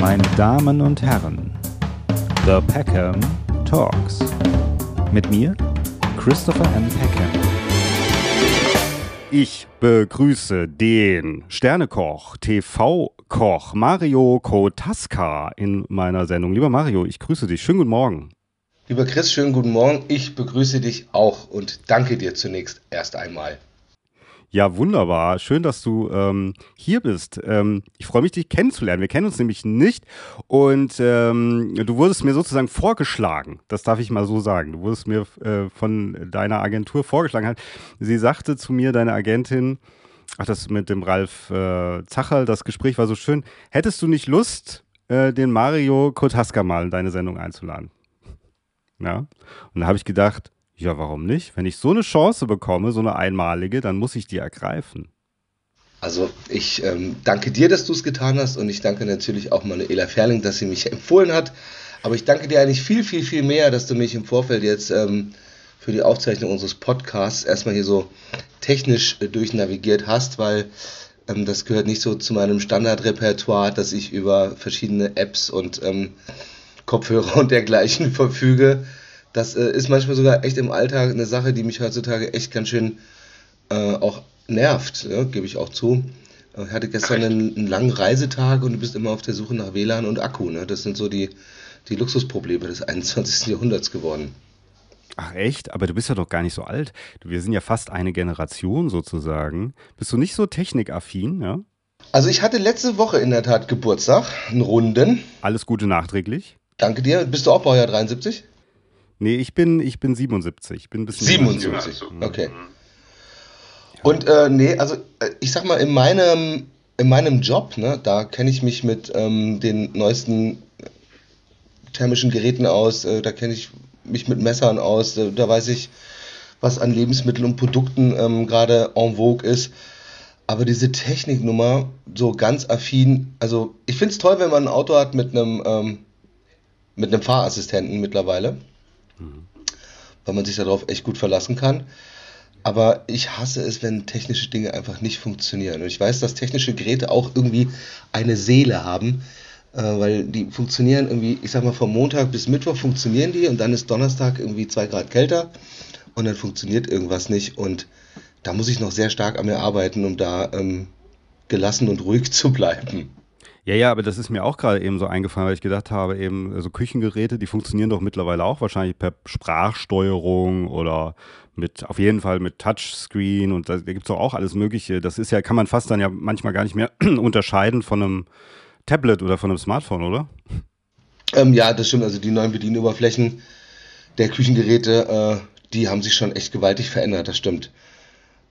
meine Damen und Herren, The Peckham Talks. Mit mir, Christopher M. Peckham. Ich begrüße den Sternekoch, TV-Koch Mario Kotaska in meiner Sendung. Lieber Mario, ich grüße dich. Schönen guten Morgen. Lieber Chris, schönen guten Morgen. Ich begrüße dich auch und danke dir zunächst erst einmal. Ja, wunderbar. Schön, dass du ähm, hier bist. Ähm, ich freue mich, dich kennenzulernen. Wir kennen uns nämlich nicht und ähm, du wurdest mir sozusagen vorgeschlagen. Das darf ich mal so sagen. Du wurdest mir äh, von deiner Agentur vorgeschlagen. Sie sagte zu mir, deine Agentin, ach, das mit dem Ralf äh, Zacherl, das Gespräch war so schön. Hättest du nicht Lust, äh, den Mario Kotaska mal in deine Sendung einzuladen? Ja. Und da habe ich gedacht, ja, warum nicht? Wenn ich so eine Chance bekomme, so eine einmalige, dann muss ich die ergreifen. Also ich ähm, danke dir, dass du es getan hast und ich danke natürlich auch Manuela Ferling, dass sie mich empfohlen hat. Aber ich danke dir eigentlich viel, viel, viel mehr, dass du mich im Vorfeld jetzt ähm, für die Aufzeichnung unseres Podcasts erstmal hier so technisch äh, durchnavigiert hast, weil ähm, das gehört nicht so zu meinem Standardrepertoire, dass ich über verschiedene Apps und ähm, Kopfhörer und dergleichen verfüge. Das äh, ist manchmal sogar echt im Alltag eine Sache, die mich heutzutage echt ganz schön äh, auch nervt, ja, gebe ich auch zu. Äh, ich hatte gestern einen, einen, langen Reisetag und du bist immer auf der Suche nach WLAN und Akku. Ne? Das sind so die, die Luxusprobleme des 21. Jahrhunderts geworden. Ach echt? Aber du bist ja doch gar nicht so alt. Wir sind ja fast eine Generation sozusagen. Bist du nicht so technikaffin, ja? Also ich hatte letzte Woche in der Tat Geburtstag, einen Runden. Alles Gute nachträglich. Danke dir. Bist du auch Baujahr 73? Nee, ich bin, ich bin 77. Ich bin ein bisschen 77, okay. Und äh, nee, also äh, ich sag mal, in meinem, in meinem Job, ne, da kenne ich mich mit ähm, den neuesten thermischen Geräten aus, äh, da kenne ich mich mit Messern aus, äh, da weiß ich, was an Lebensmitteln und Produkten ähm, gerade en vogue ist. Aber diese Techniknummer, so ganz affin, also ich finde es toll, wenn man ein Auto hat mit einem, ähm, mit einem Fahrassistenten mittlerweile weil man sich darauf echt gut verlassen kann. Aber ich hasse es, wenn technische Dinge einfach nicht funktionieren. Und ich weiß, dass technische Geräte auch irgendwie eine Seele haben, äh, weil die funktionieren irgendwie, ich sag mal, vom Montag bis Mittwoch funktionieren die und dann ist Donnerstag irgendwie zwei Grad kälter und dann funktioniert irgendwas nicht. Und da muss ich noch sehr stark an mir arbeiten, um da ähm, gelassen und ruhig zu bleiben. Ja, ja, aber das ist mir auch gerade eben so eingefallen, weil ich gedacht habe, eben so also Küchengeräte, die funktionieren doch mittlerweile auch wahrscheinlich per Sprachsteuerung oder mit, auf jeden Fall mit Touchscreen und da, da gibt es doch auch alles Mögliche. Das ist ja, kann man fast dann ja manchmal gar nicht mehr unterscheiden von einem Tablet oder von einem Smartphone, oder? Ähm, ja, das stimmt. Also die neuen Bedienoberflächen der Küchengeräte, äh, die haben sich schon echt gewaltig verändert, das stimmt.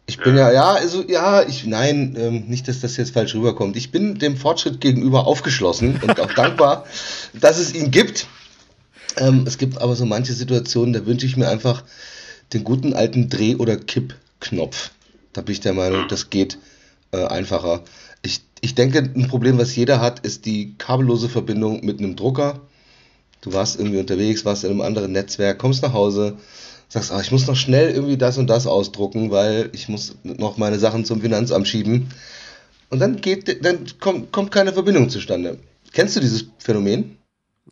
Ich bin ja, ja, also ja, ich, nein, ähm, nicht, dass das jetzt falsch rüberkommt. Ich bin dem Fortschritt gegenüber aufgeschlossen und auch dankbar, dass es ihn gibt. Ähm, es gibt aber so manche Situationen, da wünsche ich mir einfach den guten alten Dreh- oder Kippknopf. Da bin ich der Meinung, das geht äh, einfacher. Ich, ich denke, ein Problem, was jeder hat, ist die kabellose Verbindung mit einem Drucker. Du warst irgendwie unterwegs, warst in einem anderen Netzwerk, kommst nach Hause, sagst, ah, ich muss noch schnell irgendwie das und das ausdrucken, weil ich muss noch meine Sachen zum Finanzamt schieben. Und dann geht, dann kommt, kommt keine Verbindung zustande. Kennst du dieses Phänomen?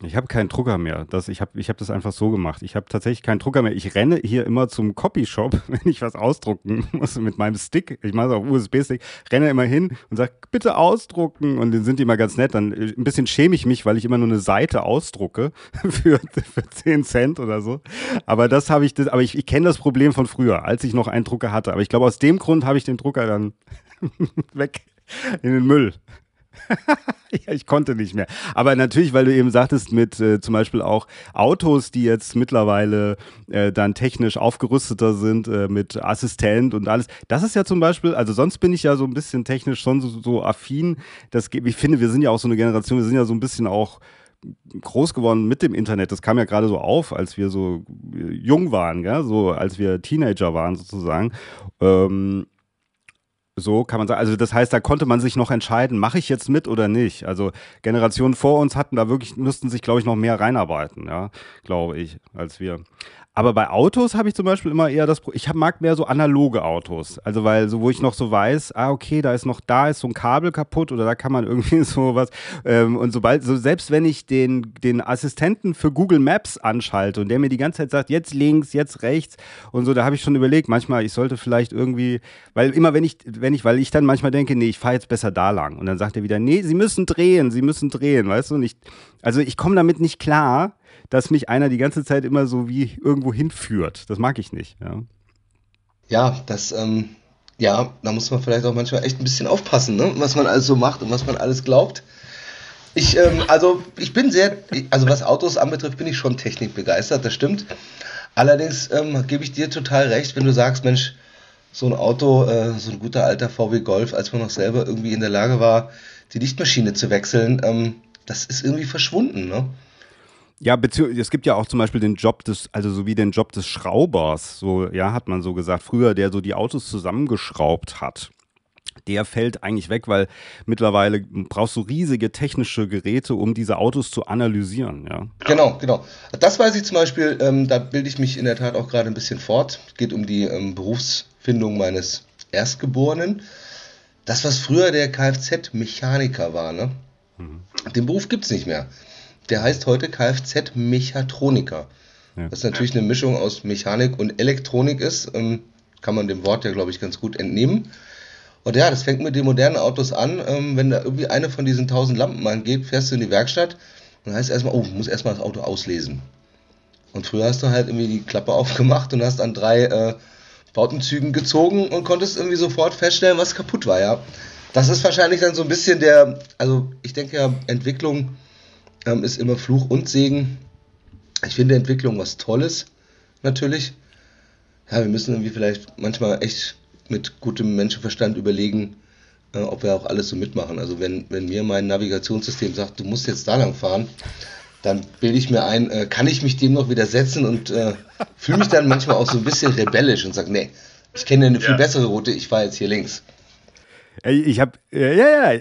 Ich habe keinen Drucker mehr. Das, ich habe ich hab das einfach so gemacht. Ich habe tatsächlich keinen Drucker mehr. Ich renne hier immer zum Copyshop, wenn ich was ausdrucken muss mit meinem Stick. Ich mache es auf USB-Stick, renne immer hin und sage, bitte ausdrucken. Und dann sind die immer ganz nett. Dann äh, ein bisschen schäme ich mich, weil ich immer nur eine Seite ausdrucke für, für 10 Cent oder so. Aber das habe ich, aber ich, ich kenne das Problem von früher, als ich noch einen Drucker hatte. Aber ich glaube, aus dem Grund habe ich den Drucker dann weg in den Müll. ja, ich konnte nicht mehr. Aber natürlich, weil du eben sagtest, mit äh, zum Beispiel auch Autos, die jetzt mittlerweile äh, dann technisch aufgerüsteter sind, äh, mit Assistent und alles. Das ist ja zum Beispiel, also sonst bin ich ja so ein bisschen technisch schon so, so affin. Das, ich finde, wir sind ja auch so eine Generation, wir sind ja so ein bisschen auch groß geworden mit dem Internet. Das kam ja gerade so auf, als wir so äh, jung waren, gell? so als wir Teenager waren sozusagen. Ähm, so kann man sagen. Also das heißt, da konnte man sich noch entscheiden, mache ich jetzt mit oder nicht. Also Generationen vor uns hatten da wirklich, müssten sich, glaube ich, noch mehr reinarbeiten, ja, glaube ich, als wir. Aber bei Autos habe ich zum Beispiel immer eher das, ich hab, mag mehr so analoge Autos. Also weil so, wo ich noch so weiß, ah okay, da ist noch, da ist so ein Kabel kaputt oder da kann man irgendwie sowas. Ähm, und sobald, so selbst wenn ich den, den Assistenten für Google Maps anschalte und der mir die ganze Zeit sagt, jetzt links, jetzt rechts und so, da habe ich schon überlegt, manchmal, ich sollte vielleicht irgendwie, weil immer wenn ich, wenn ich, weil ich dann manchmal denke, nee, ich fahre jetzt besser da lang. Und dann sagt er wieder, nee, Sie müssen drehen, Sie müssen drehen, weißt du? Und ich, also ich komme damit nicht klar dass mich einer die ganze Zeit immer so wie irgendwo hinführt. Das mag ich nicht. Ja, ja das, ähm, ja, da muss man vielleicht auch manchmal echt ein bisschen aufpassen, ne? was man alles so macht und was man alles glaubt. Ich, ähm, also ich bin sehr, also was Autos anbetrifft, bin ich schon technikbegeistert, das stimmt. Allerdings ähm, gebe ich dir total recht, wenn du sagst, Mensch, so ein Auto, äh, so ein guter alter VW Golf, als man noch selber irgendwie in der Lage war, die Lichtmaschine zu wechseln, ähm, das ist irgendwie verschwunden, ne? Ja, es gibt ja auch zum Beispiel den Job des, also so wie den Job des Schraubers, so, ja, hat man so gesagt, früher, der so die Autos zusammengeschraubt hat. Der fällt eigentlich weg, weil mittlerweile brauchst du riesige technische Geräte, um diese Autos zu analysieren, ja. Genau, genau. Das weiß ich zum Beispiel, ähm, da bilde ich mich in der Tat auch gerade ein bisschen fort. Es geht um die ähm, Berufsfindung meines Erstgeborenen. Das, was früher der Kfz-Mechaniker war, ne? Mhm. Den Beruf gibt es nicht mehr. Der heißt heute Kfz-Mechatroniker. Ja. Was natürlich eine Mischung aus Mechanik und Elektronik ist. Ähm, kann man dem Wort ja, glaube ich, ganz gut entnehmen. Und ja, das fängt mit den modernen Autos an. Ähm, wenn da irgendwie eine von diesen tausend Lampen angeht, fährst du in die Werkstatt und heißt erstmal, oh, muss erstmal das Auto auslesen. Und früher hast du halt irgendwie die Klappe aufgemacht und hast an drei äh, Bautenzügen gezogen und konntest irgendwie sofort feststellen, was kaputt war, ja. Das ist wahrscheinlich dann so ein bisschen der, also ich denke ja, Entwicklung ähm, ist immer Fluch und Segen. Ich finde Entwicklung was Tolles, natürlich. Ja, wir müssen irgendwie vielleicht manchmal echt mit gutem Menschenverstand überlegen, äh, ob wir auch alles so mitmachen. Also wenn, wenn mir mein Navigationssystem sagt, du musst jetzt da lang fahren, dann bilde ich mir ein, äh, kann ich mich dem noch widersetzen und äh, fühle mich dann manchmal auch so ein bisschen rebellisch und sage, nee, ich kenne eine viel ja. bessere Route, ich fahre jetzt hier links. Ich habe, ja, ja,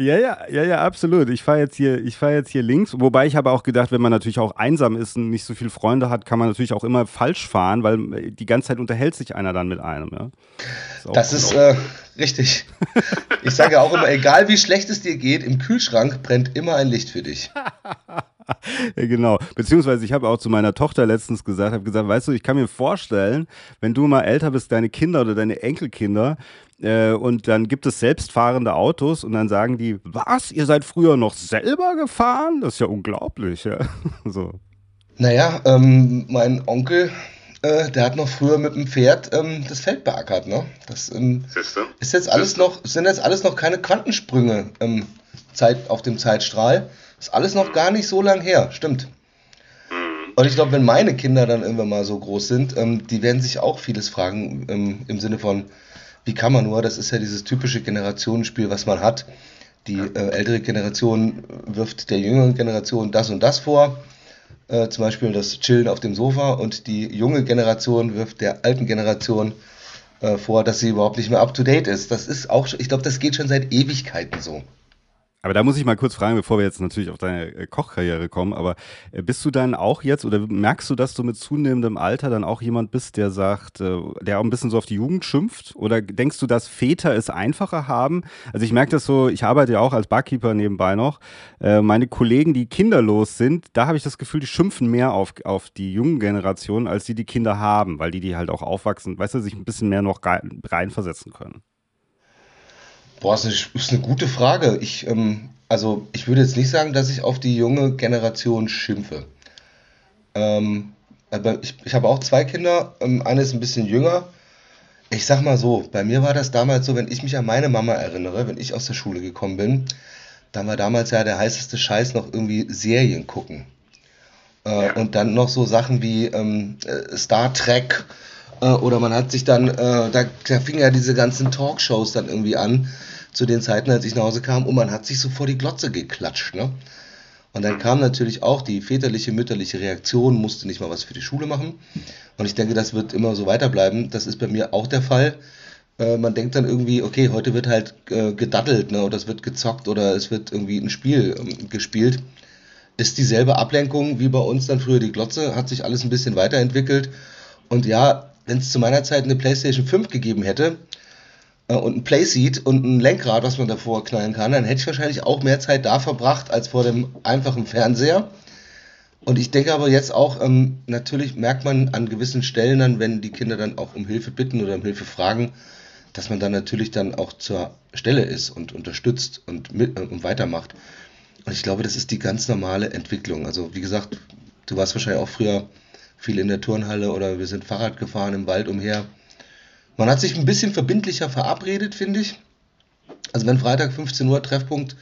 ja, ja, ja, ja, absolut. Ich fahre jetzt hier, ich fahre jetzt hier links. Wobei ich habe auch gedacht, wenn man natürlich auch einsam ist und nicht so viele Freunde hat, kann man natürlich auch immer falsch fahren, weil die ganze Zeit unterhält sich einer dann mit einem. Ja? Ist das ist äh, richtig. Ich sage auch immer, egal wie schlecht es dir geht, im Kühlschrank brennt immer ein Licht für dich. ja, genau. Beziehungsweise ich habe auch zu meiner Tochter letztens gesagt, habe gesagt, weißt du, ich kann mir vorstellen, wenn du mal älter bist, deine Kinder oder deine Enkelkinder, äh, und dann gibt es selbstfahrende Autos und dann sagen die, was, ihr seid früher noch selber gefahren? Das ist ja unglaublich. Ja. so. Naja, ähm, mein Onkel, äh, der hat noch früher mit dem Pferd ähm, das Feld beackert. Ne? Das ähm, ist jetzt alles noch, sind jetzt alles noch keine Quantensprünge ähm, Zeit, auf dem Zeitstrahl. Ist alles noch gar nicht so lang her, stimmt. Mhm. Und ich glaube, wenn meine Kinder dann irgendwann mal so groß sind, ähm, die werden sich auch vieles fragen ähm, im Sinne von, wie kann man nur? Das ist ja dieses typische Generationenspiel, was man hat. Die äh, ältere Generation wirft der jüngeren Generation das und das vor. Äh, zum Beispiel das Chillen auf dem Sofa und die junge Generation wirft der alten Generation äh, vor, dass sie überhaupt nicht mehr up to date ist. Das ist auch, ich glaube, das geht schon seit Ewigkeiten so. Aber da muss ich mal kurz fragen, bevor wir jetzt natürlich auf deine äh, Kochkarriere kommen, aber äh, bist du dann auch jetzt oder merkst du, dass du mit zunehmendem Alter dann auch jemand bist, der sagt, äh, der auch ein bisschen so auf die Jugend schimpft? Oder denkst du, dass Väter es einfacher haben? Also ich merke das so, ich arbeite ja auch als Barkeeper nebenbei noch. Meine Kollegen, die kinderlos sind, da habe ich das Gefühl, die schimpfen mehr auf, auf die jungen Generationen, als die, die Kinder haben, weil die, die halt auch aufwachsen, weißt du, sich ein bisschen mehr noch reinversetzen können. Boah, das ist eine gute Frage. Ich, ähm, also ich würde jetzt nicht sagen, dass ich auf die junge Generation schimpfe. Ähm, aber ich, ich habe auch zwei Kinder, ähm, eine ist ein bisschen jünger. Ich sag mal so, bei mir war das damals so, wenn ich mich an meine Mama erinnere, wenn ich aus der Schule gekommen bin, dann war damals ja der heißeste Scheiß noch irgendwie Serien gucken. Äh, und dann noch so Sachen wie ähm, äh, Star Trek äh, oder man hat sich dann, äh, da, da fingen ja diese ganzen Talkshows dann irgendwie an zu den Zeiten, als ich nach Hause kam, und man hat sich so vor die Glotze geklatscht, ne? Und dann kam natürlich auch die väterliche, mütterliche Reaktion, musste nicht mal was für die Schule machen. Und ich denke, das wird immer so weiterbleiben. Das ist bei mir auch der Fall. Äh, man denkt dann irgendwie, okay, heute wird halt äh, gedaddelt, ne? oder es wird gezockt oder es wird irgendwie ein Spiel ähm, gespielt. ist dieselbe Ablenkung wie bei uns dann früher die Glotze, hat sich alles ein bisschen weiterentwickelt. Und ja, wenn es zu meiner Zeit eine PlayStation 5 gegeben hätte äh, und ein Playseat und ein Lenkrad, was man davor knallen kann, dann hätte ich wahrscheinlich auch mehr Zeit da verbracht als vor dem einfachen Fernseher. Und ich denke aber jetzt auch, ähm, natürlich merkt man an gewissen Stellen dann, wenn die Kinder dann auch um Hilfe bitten oder um Hilfe fragen, dass man dann natürlich dann auch zur Stelle ist und unterstützt und, mit, äh, und weitermacht. Und ich glaube, das ist die ganz normale Entwicklung. Also wie gesagt, du warst wahrscheinlich auch früher viel in der Turnhalle oder wir sind Fahrrad gefahren im Wald umher. Man hat sich ein bisschen verbindlicher verabredet, finde ich. Also wenn Freitag 15 Uhr Treffpunkt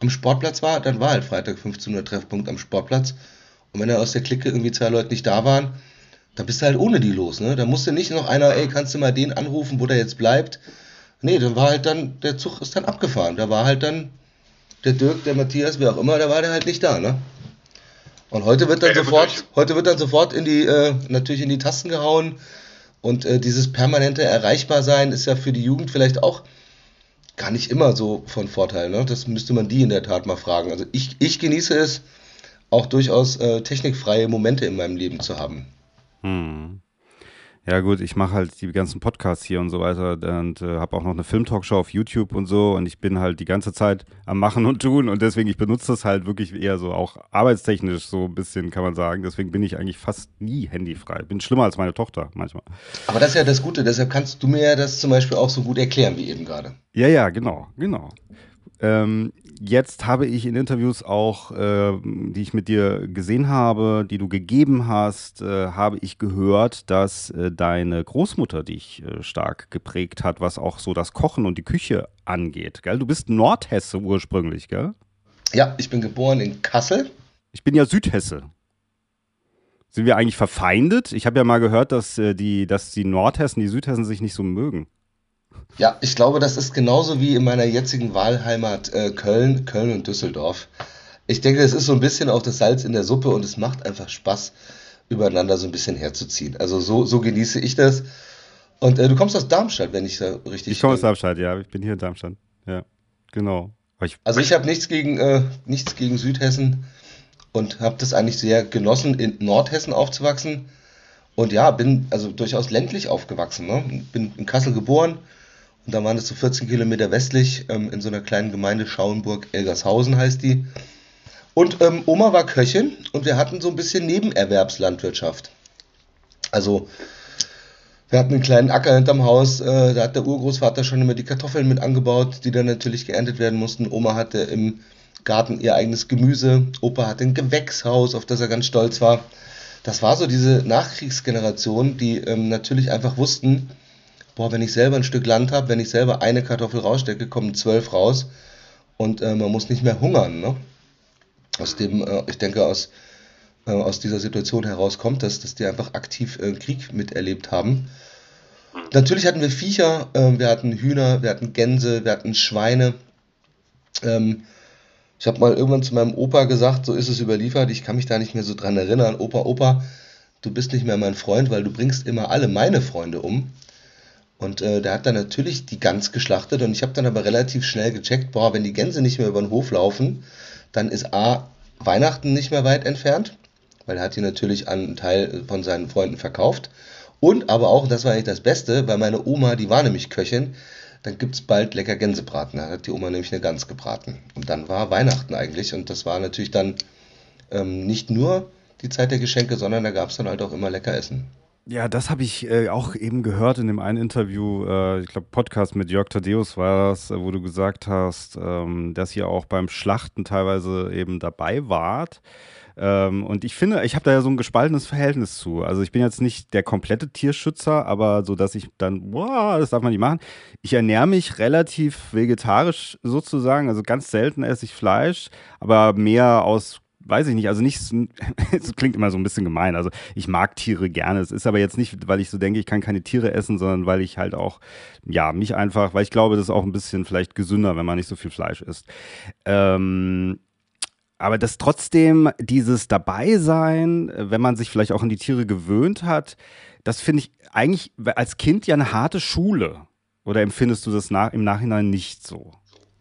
am Sportplatz war, dann war halt Freitag 15 Uhr Treffpunkt am Sportplatz. Und wenn dann aus der Clique irgendwie zwei Leute nicht da waren, dann bist du halt ohne die los. Ne? Da musste nicht noch einer, ey, kannst du mal den anrufen, wo der jetzt bleibt. Nee, dann war halt dann, der Zug ist dann abgefahren. Da war halt dann der Dirk, der Matthias, wer auch immer, da war der halt nicht da, ne? Und heute wird dann sofort, heute wird dann sofort in die, äh, natürlich in die Tasten gehauen. Und äh, dieses permanente Erreichbarsein ist ja für die Jugend vielleicht auch gar nicht immer so von Vorteil. Ne? Das müsste man die in der Tat mal fragen. Also ich, ich genieße es, auch durchaus äh, technikfreie Momente in meinem Leben zu haben. Hm. Ja gut, ich mache halt die ganzen Podcasts hier und so weiter und äh, habe auch noch eine Filmtalkshow auf YouTube und so und ich bin halt die ganze Zeit am Machen und Tun und deswegen, ich benutze das halt wirklich eher so auch arbeitstechnisch so ein bisschen, kann man sagen. Deswegen bin ich eigentlich fast nie handyfrei. Bin schlimmer als meine Tochter manchmal. Aber das ist ja das Gute, deshalb kannst du mir ja das zum Beispiel auch so gut erklären wie eben gerade. Ja, ja, genau, genau. Ähm, jetzt habe ich in Interviews auch, äh, die ich mit dir gesehen habe, die du gegeben hast, äh, habe ich gehört, dass äh, deine Großmutter dich äh, stark geprägt hat, was auch so das Kochen und die Küche angeht. Gell? Du bist Nordhesse ursprünglich, gell? Ja, ich bin geboren in Kassel. Ich bin ja Südhesse. Sind wir eigentlich verfeindet? Ich habe ja mal gehört, dass, äh, die, dass die Nordhessen, die Südhessen sich nicht so mögen. Ja, ich glaube, das ist genauso wie in meiner jetzigen Wahlheimat äh, Köln, Köln und Düsseldorf. Ich denke, es ist so ein bisschen auch das Salz in der Suppe und es macht einfach Spaß, übereinander so ein bisschen herzuziehen. Also so, so genieße ich das. Und äh, du kommst aus Darmstadt, wenn ich da richtig. Ich komme aus Darmstadt, ja. Ich bin hier in Darmstadt. Ja, genau. Ich also ich habe nichts gegen äh, nichts gegen Südhessen und habe das eigentlich sehr genossen, in Nordhessen aufzuwachsen. Und ja, bin also durchaus ländlich aufgewachsen. Ne? Bin in Kassel geboren, und da waren es so 14 Kilometer westlich ähm, in so einer kleinen Gemeinde Schauenburg-Elgershausen heißt die. Und ähm, Oma war Köchin und wir hatten so ein bisschen Nebenerwerbslandwirtschaft. Also wir hatten einen kleinen Acker hinterm Haus, äh, da hat der Urgroßvater schon immer die Kartoffeln mit angebaut, die dann natürlich geerntet werden mussten. Oma hatte im Garten ihr eigenes Gemüse, Opa hatte ein Gewächshaus, auf das er ganz stolz war. Das war so diese Nachkriegsgeneration, die ähm, natürlich einfach wussten, boah, wenn ich selber ein Stück Land habe, wenn ich selber eine Kartoffel rausstecke, kommen zwölf raus und äh, man muss nicht mehr hungern. Ne? Aus dem, äh, ich denke, aus, äh, aus dieser Situation heraus kommt das, dass die einfach aktiv äh, Krieg miterlebt haben. Natürlich hatten wir Viecher, ähm, wir hatten Hühner, wir hatten Gänse, wir hatten Schweine. Ähm, ich habe mal irgendwann zu meinem Opa gesagt, so ist es überliefert, ich kann mich da nicht mehr so dran erinnern. Opa, Opa, du bist nicht mehr mein Freund, weil du bringst immer alle meine Freunde um. Und äh, der hat dann natürlich die Gans geschlachtet und ich habe dann aber relativ schnell gecheckt, boah, wenn die Gänse nicht mehr über den Hof laufen, dann ist A, Weihnachten nicht mehr weit entfernt, weil er hat die natürlich an einen Teil von seinen Freunden verkauft. Und aber auch, das war eigentlich das Beste, weil meine Oma, die war nämlich Köchin, dann gibt es bald lecker Gänsebraten. Da hat die Oma nämlich eine Gans gebraten. Und dann war Weihnachten eigentlich und das war natürlich dann ähm, nicht nur die Zeit der Geschenke, sondern da gab es dann halt auch immer lecker Essen. Ja, das habe ich äh, auch eben gehört in dem einen Interview, äh, ich glaube Podcast mit Jörg Tadeus war das, äh, wo du gesagt hast, ähm, dass ihr auch beim Schlachten teilweise eben dabei wart. Ähm, und ich finde, ich habe da ja so ein gespaltenes Verhältnis zu. Also ich bin jetzt nicht der komplette Tierschützer, aber so, dass ich dann, boah, das darf man nicht machen. Ich ernähre mich relativ vegetarisch sozusagen, also ganz selten esse ich Fleisch, aber mehr aus weiß ich nicht, also nicht, es klingt immer so ein bisschen gemein. Also ich mag Tiere gerne. Es ist aber jetzt nicht, weil ich so denke, ich kann keine Tiere essen, sondern weil ich halt auch, ja, mich einfach, weil ich glaube, das ist auch ein bisschen vielleicht gesünder, wenn man nicht so viel Fleisch isst. Ähm, aber dass trotzdem dieses Dabeisein, wenn man sich vielleicht auch an die Tiere gewöhnt hat, das finde ich eigentlich als Kind ja eine harte Schule. Oder empfindest du das nach, im Nachhinein nicht so?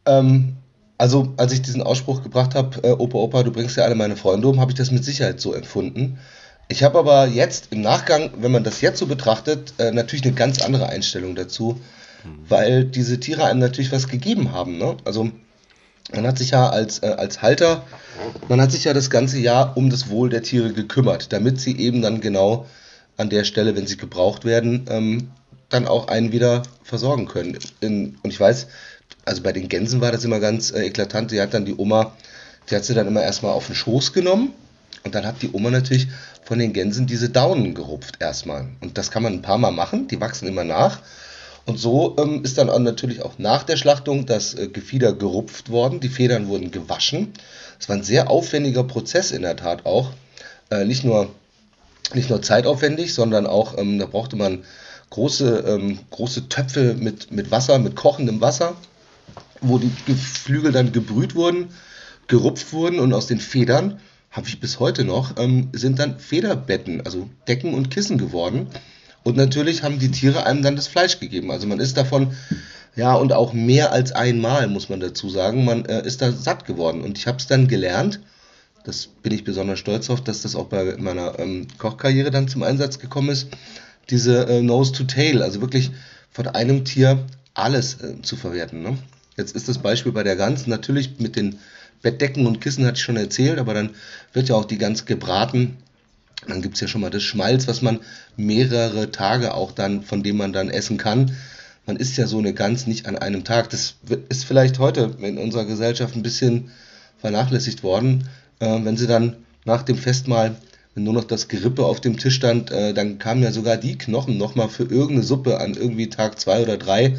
Ähm, Also, als ich diesen Ausspruch gebracht habe, äh, Opa, Opa, du bringst ja alle meine Freunde um, habe ich das mit Sicherheit so empfunden. Ich habe aber jetzt im Nachgang, wenn man das jetzt so betrachtet, äh, natürlich eine ganz andere Einstellung dazu, mhm. weil diese Tiere einem natürlich was gegeben haben. Ne? Also man hat sich ja als, äh, als Halter, man hat sich ja das ganze Jahr um das Wohl der Tiere gekümmert, damit sie eben dann genau an der Stelle, wenn sie gebraucht werden, ähm, dann auch einen wieder versorgen können. In, und ich weiß, also bei den Gänsen war das immer ganz äh, eklatant, die hat dann die Oma, die hat sie dann immer erstmal auf den Schoß genommen und dann hat die Oma natürlich von den Gänsen diese Daunen gerupft erstmal. Und das kann man ein paar Mal machen, die wachsen immer nach. Und so ähm, ist dann auch natürlich auch nach der Schlachtung das äh, Gefieder gerupft worden, die Federn wurden gewaschen. Es war ein sehr aufwendiger Prozess in der Tat auch. Äh, nicht, nur, nicht nur zeitaufwendig, sondern auch, ähm, da brauchte man große, ähm, große Töpfe mit, mit Wasser, mit kochendem Wasser, wo die Geflügel dann gebrüht wurden, gerupft wurden und aus den Federn habe ich bis heute noch, ähm, sind dann Federbetten, also Decken und Kissen geworden. Und natürlich haben die Tiere einem dann das Fleisch gegeben. Also man ist davon, ja, und auch mehr als einmal, muss man dazu sagen, man äh, ist da satt geworden. Und ich habe es dann gelernt, das bin ich besonders stolz auf, dass das auch bei meiner ähm, Kochkarriere dann zum Einsatz gekommen ist, diese äh, Nose to Tail, also wirklich von einem Tier alles äh, zu verwerten. Ne? Jetzt ist das Beispiel bei der Gans natürlich mit den Bettdecken und Kissen hatte ich schon erzählt, aber dann wird ja auch die Gans gebraten. Dann gibt es ja schon mal das Schmalz, was man mehrere Tage auch dann, von dem man dann essen kann. Man isst ja so eine Gans nicht an einem Tag. Das ist vielleicht heute in unserer Gesellschaft ein bisschen vernachlässigt worden. Äh, wenn sie dann nach dem Festmahl, wenn nur noch das Gerippe auf dem Tisch stand, äh, dann kamen ja sogar die Knochen nochmal für irgendeine Suppe an irgendwie Tag zwei oder drei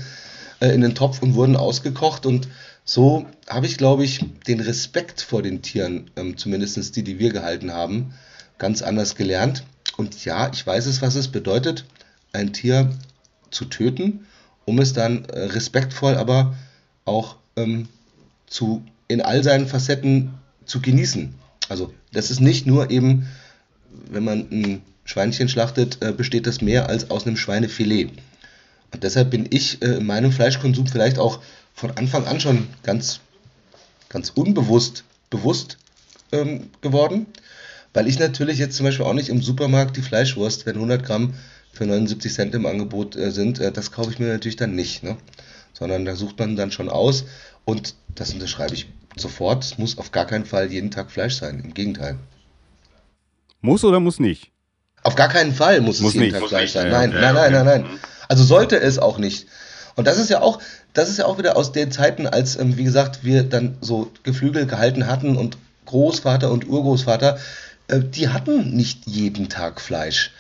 in den Topf und wurden ausgekocht und so habe ich, glaube ich, den Respekt vor den Tieren, ähm, zumindest die, die wir gehalten haben, ganz anders gelernt. Und ja, ich weiß es, was es bedeutet, ein Tier zu töten, um es dann äh, respektvoll, aber auch ähm, zu, in all seinen Facetten zu genießen. Also das ist nicht nur eben, wenn man ein Schweinchen schlachtet, äh, besteht das mehr als aus einem Schweinefilet. Und deshalb bin ich äh, in meinem Fleischkonsum vielleicht auch von Anfang an schon ganz, ganz unbewusst bewusst ähm, geworden, weil ich natürlich jetzt zum Beispiel auch nicht im Supermarkt die Fleischwurst, wenn 100 Gramm für 79 Cent im Angebot äh, sind, äh, das kaufe ich mir natürlich dann nicht, ne? sondern da sucht man dann schon aus und das unterschreibe ich sofort. Es muss auf gar keinen Fall jeden Tag Fleisch sein, im Gegenteil. Muss oder muss nicht? Auf gar keinen Fall muss, muss es jeden nicht. Tag Fleisch sein. Nein, ja, nein, nein, nein, nein. Also sollte es auch nicht. Und das ist ja auch, das ist ja auch wieder aus den Zeiten, als, ähm, wie gesagt, wir dann so Geflügel gehalten hatten und Großvater und Urgroßvater, äh, die hatten nicht jeden Tag Fleisch.